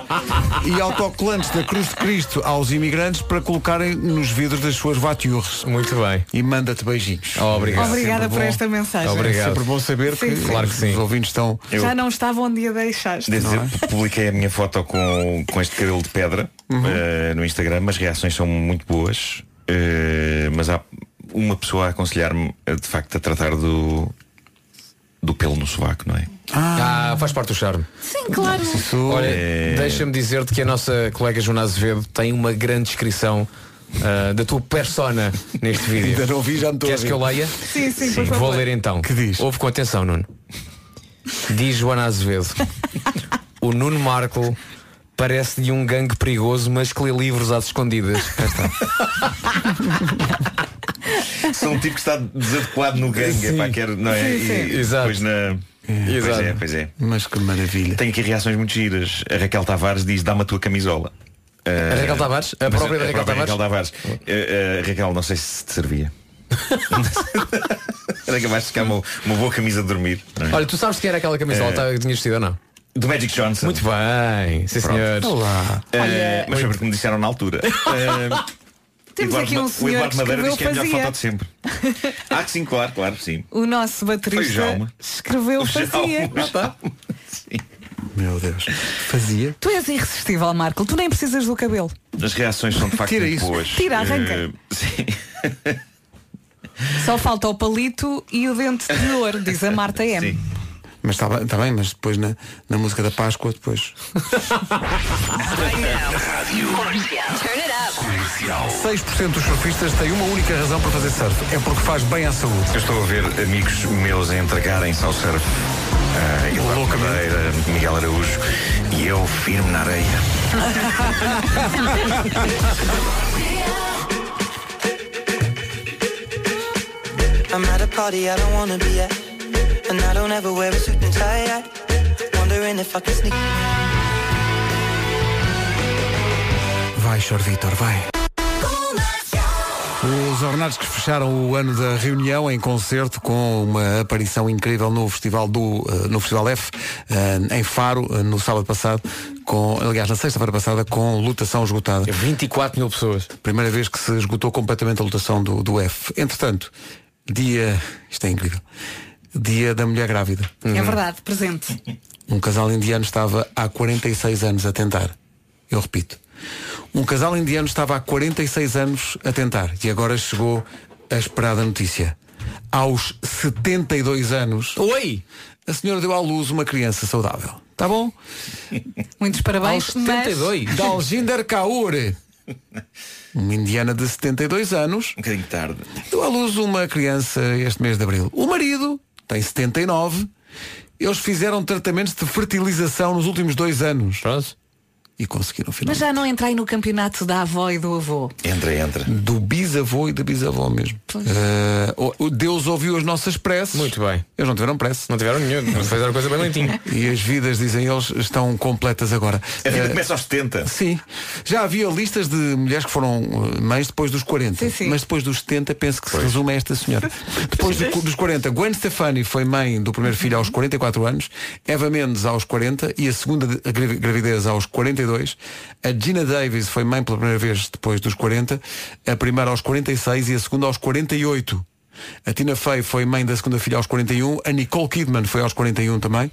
e autocolantes da Cruz de Cristo aos imigrantes para colocarem nos vidros das suas voitures. Muito bem. E manda-te beijinhos. obrigado. Obrigada Sempre por bom. esta mensagem. Obrigado. Sempre bom saber Sim, que, sim. Claro que sim. os ouvintes estão. Já não estava onde a deixaste. Devo Não é? publiquei a minha foto com, com este cabelo de pedra Uhum. eh, no Instagram, as reações são muito boas, eh, mas há uma pessoa a aconselhar-me eh, de facto a tratar do, do pelo no sovaco, não é? Ah, faz parte do charme. Sim, claro. Isso Olha, É. deixa-me dizer-te que a nossa colega Joana Azevedo tem uma grande descrição ah, da tua persona neste vídeo. Ainda não vi, já me Queres que eu leia? Sim, sim, por Vou ler então. Que diz? Ouve com atenção, Nuno. Diz Joana Azevedo. o Nuno Marco parece de um gangue perigoso, mas que lê livros às escondidas. Sou um tipo que está desadequado no gangue, Sim. epá, quero, não é? Sim, sim. E Exato. Pois, na... pois Exato. é, pois é. Mas que maravilha. Tenho aqui reações muito giras. A Raquel Tavares diz, dá-me a tua camisola. A Raquel Tavares? A própria da Raquel própria Tavares? Raquel Eh, eh, Raquel, não sei se te servia. Era capaz de ficar uma, uma boa camisa de dormir. é? Olha, tu sabes que era aquela camisola É. que tinhas vestido ou não? Do Magic Johnson. Muito bem, sim Pronto. senhores. Olá. Eh, mas foi porque me disseram na altura. Eh, Temos Eduardo aqui um Ma- o senhor Eduardo Madeira diz que é a melhor fazia. foto de sempre. Ah, que sim, claro, claro, sim. O nosso baterista Jaume. escreveu O fazia. Jaume. Meu Deus. Fazia. Tu és irresistível, Marco. Tu nem precisas do cabelo. As reações são de facto Tira isso. boas. Tira, arranca. Eh, sim. Só falta o palito e o dente de ouro, diz a Marta M. Sim. Mas está bem, tá bem, mas depois na, na música da Páscoa, depois. 6% dos surfistas têm uma única razão para fazer surf. É porque faz bem à saúde. Eu estou a ver amigos meus a entregarem-se ao surf. Uh, Eduardo Madeira, Miguel Araújo e eu firme na areia. I'm at a party I don't wanna be at. And I don't ever wear a suit and tie. I wondering if I can sneak. Vai, Sr. Vitor, vai. Os Ornados que fecharam o ano da reunião em concerto com uma aparição incrível no Festival do eh, no Festival F eh, em Faro eh, no sábado passado com aliás na sexta-feira passada com lotação esgotada 24 mil pessoas primeira vez que se esgotou completamente a lotação do, do F entretanto dia isto é incrível dia da mulher grávida É verdade, presente. um casal indiano estava há 46 anos a tentar. Eu repito. Um casal indiano estava há 46 anos a tentar e agora chegou a esperada notícia. Aos 72 anos, Oi! a senhora deu à luz uma criança saudável. Tá bom? Muitos parabéns. Aos 72. Daljinder Kaur, uma indiana de 72 anos, Um bocadinho tarde. deu à luz uma criança este mês de abril. O marido tem 79. Eles fizeram tratamentos de fertilização nos últimos dois anos. Pronto. E conseguiram Mas finalmente. já não entrei no campeonato da avó e do avô. Entra, entra. Do bisavô e da bisavó mesmo. O- o Deus ouviu as nossas preces. Muito bem. Eles não tiveram prece. Não tiveram nenhum, fizeram coisa bem lentinha. E as vidas, dizem eles, estão completas agora. A vida Eh, começa aos 70. Sim. Já havia listas de mulheres que foram eh, mães depois dos 40. Sim, sim. Mas depois dos 70 penso que se resume a esta senhora. Depois do- dos 40, Gwen Stefani foi mãe do primeiro filho aos 44 anos, Eva Mendes aos 40 e a segunda gravidez aos 42. A Gina Davis foi mãe pela primeira vez depois dos 40, a primeira aos 46 e a segunda aos 48. A Tina Fey foi mãe da segunda filha aos 41, a Nicole Kidman foi aos 41 também.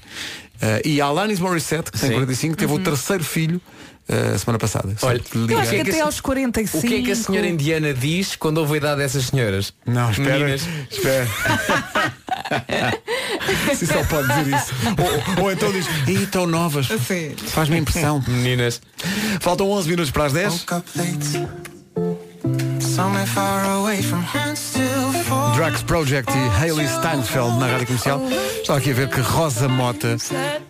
Eh, e a Alanis Morissette, que tem Sim. 45, teve o terceiro filho eh, a semana passada. Só Olha, Eu acho que até a- aos 45. O que é que a senhora indiana diz quando ouve a idade dessas senhoras? Não, espera. Meninas. Espera. Se só pode dizer isso. Ou, ou então diz, e tão novas. Faz-me impressão. Meninas. Faltam 11 minutos para as 10. Drax Project e Hayley Steinfeld na rádio comercial. Estava aqui a ver que Rosa Mota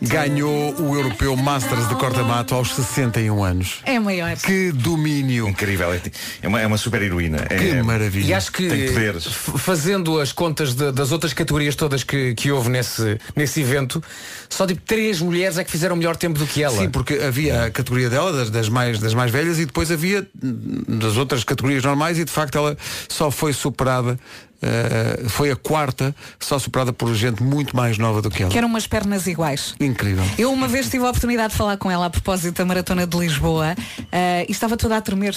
ganhou o Europeu Masters de corta-mato aos 61 anos. É maior. Que domínio. Incrível. É uma, é uma super heroína. Que é, maravilha. E acho que Tem poderes. f- fazendo as contas de- das outras categorias todas que, que houve nesse, nesse evento, só tipo três mulheres é que fizeram melhor tempo do que ela. Sim, porque havia a categoria dela, das, das mais, das mais velhas, e depois havia hum, das outras categorias normais, e de facto ela só foi superada, eh, foi a quarta, só superada por gente muito mais nova do que ela. Que eram umas pernas iguais. Incrível. Eu uma vez tive a oportunidade de falar com ela a propósito da Maratona de Lisboa eh, e estava toda a tremer.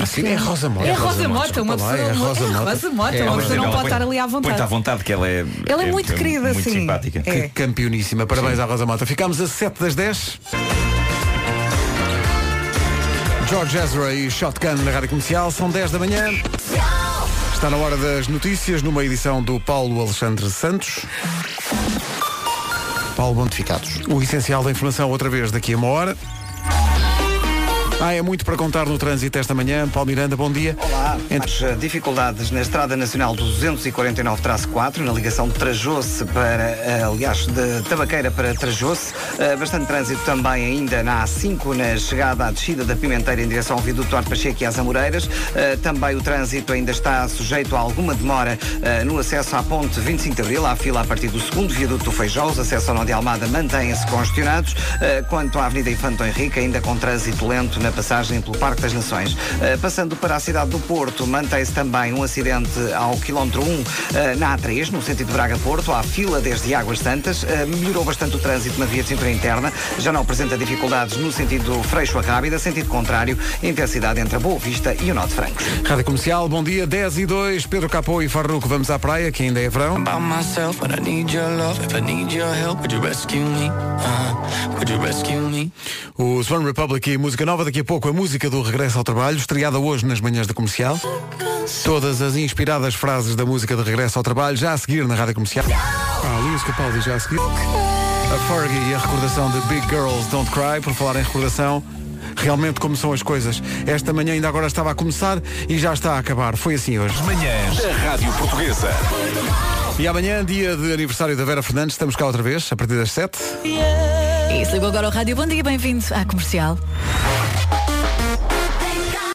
Assim, é Rosa Mota. É Rosa Mota, uma pessoa. é Rosa é Mota. Rosa Mota, É, uma mas pessoa não pode põe- estar ali à Põe-te à vontade. vontade que ela é. Ela é muito querida, muito sim. simpática. É. Que campeoníssima. Parabéns à Rosa Mota. Ficámos a 7 das 10. George Ezra e Shotgun na Rádio Comercial. São 10 da manhã. Está na hora das notícias, numa edição do Paulo Alexandre Santos. Paulo Bontificados. O essencial da informação outra vez daqui a uma hora. Ah, é muito para contar no trânsito esta manhã. Paulo Miranda, bom dia. Olá. As eh, dificuldades na Estrada Nacional 249-4, na ligação de Trajosse para, eh, aliás, de Tabaqueira para Trajosse. Eh, Bastante trânsito também ainda na A5, na chegada à descida da Pimenteira em direção ao viaduto Duarte Pacheco e às Amoreiras. Também o trânsito ainda está sujeito a alguma demora no acesso à ponte 25 de Abril. Há fila a partir do segundo viaduto do Feijó. Os acessos ao Nó de Almada mantêm-se congestionados. Quanto à Avenida Infante Henrique, ainda com trânsito lento na passagem pelo Parque das Nações. Eh, Passando para a cidade do Porto, mantém-se também um acidente ao quilómetro 1 eh, na A3, no sentido de Braga-Porto. Há fila desde Águas Santas. Eh, Melhorou bastante o trânsito na via de cintura interna. Já não apresenta dificuldades no sentido do Freixo a Rábida. Sentido contrário, intensidade entre a Boa Vista e o Nó de Francos. Rádio Comercial, bom dia, 10 e 2. Pedro Capô e Farruco, vamos à praia, que ainda é verão. Uh, me? Os One Republic e música nova, daqui a pouco a música do Regresso ao Trabalho, estreada hoje nas manhãs da comercial. Todas as inspiradas frases da música de Regresso ao Trabalho, já a seguir na rádio comercial. Ah, Luís Capaldi já a seguir. A Fergie e a recordação de Big Girls Don't Cry, por falar em recordação. Realmente como são as coisas. Esta manhã ainda agora estava a começar e já está a acabar. Foi assim hoje. Manhãs da Rádio Portuguesa. E amanhã, dia de aniversário da Vera Fernandes, estamos cá outra vez, a partir das 7. Isso, ligou agora ao rádio. Bom dia, bem-vindo à comercial.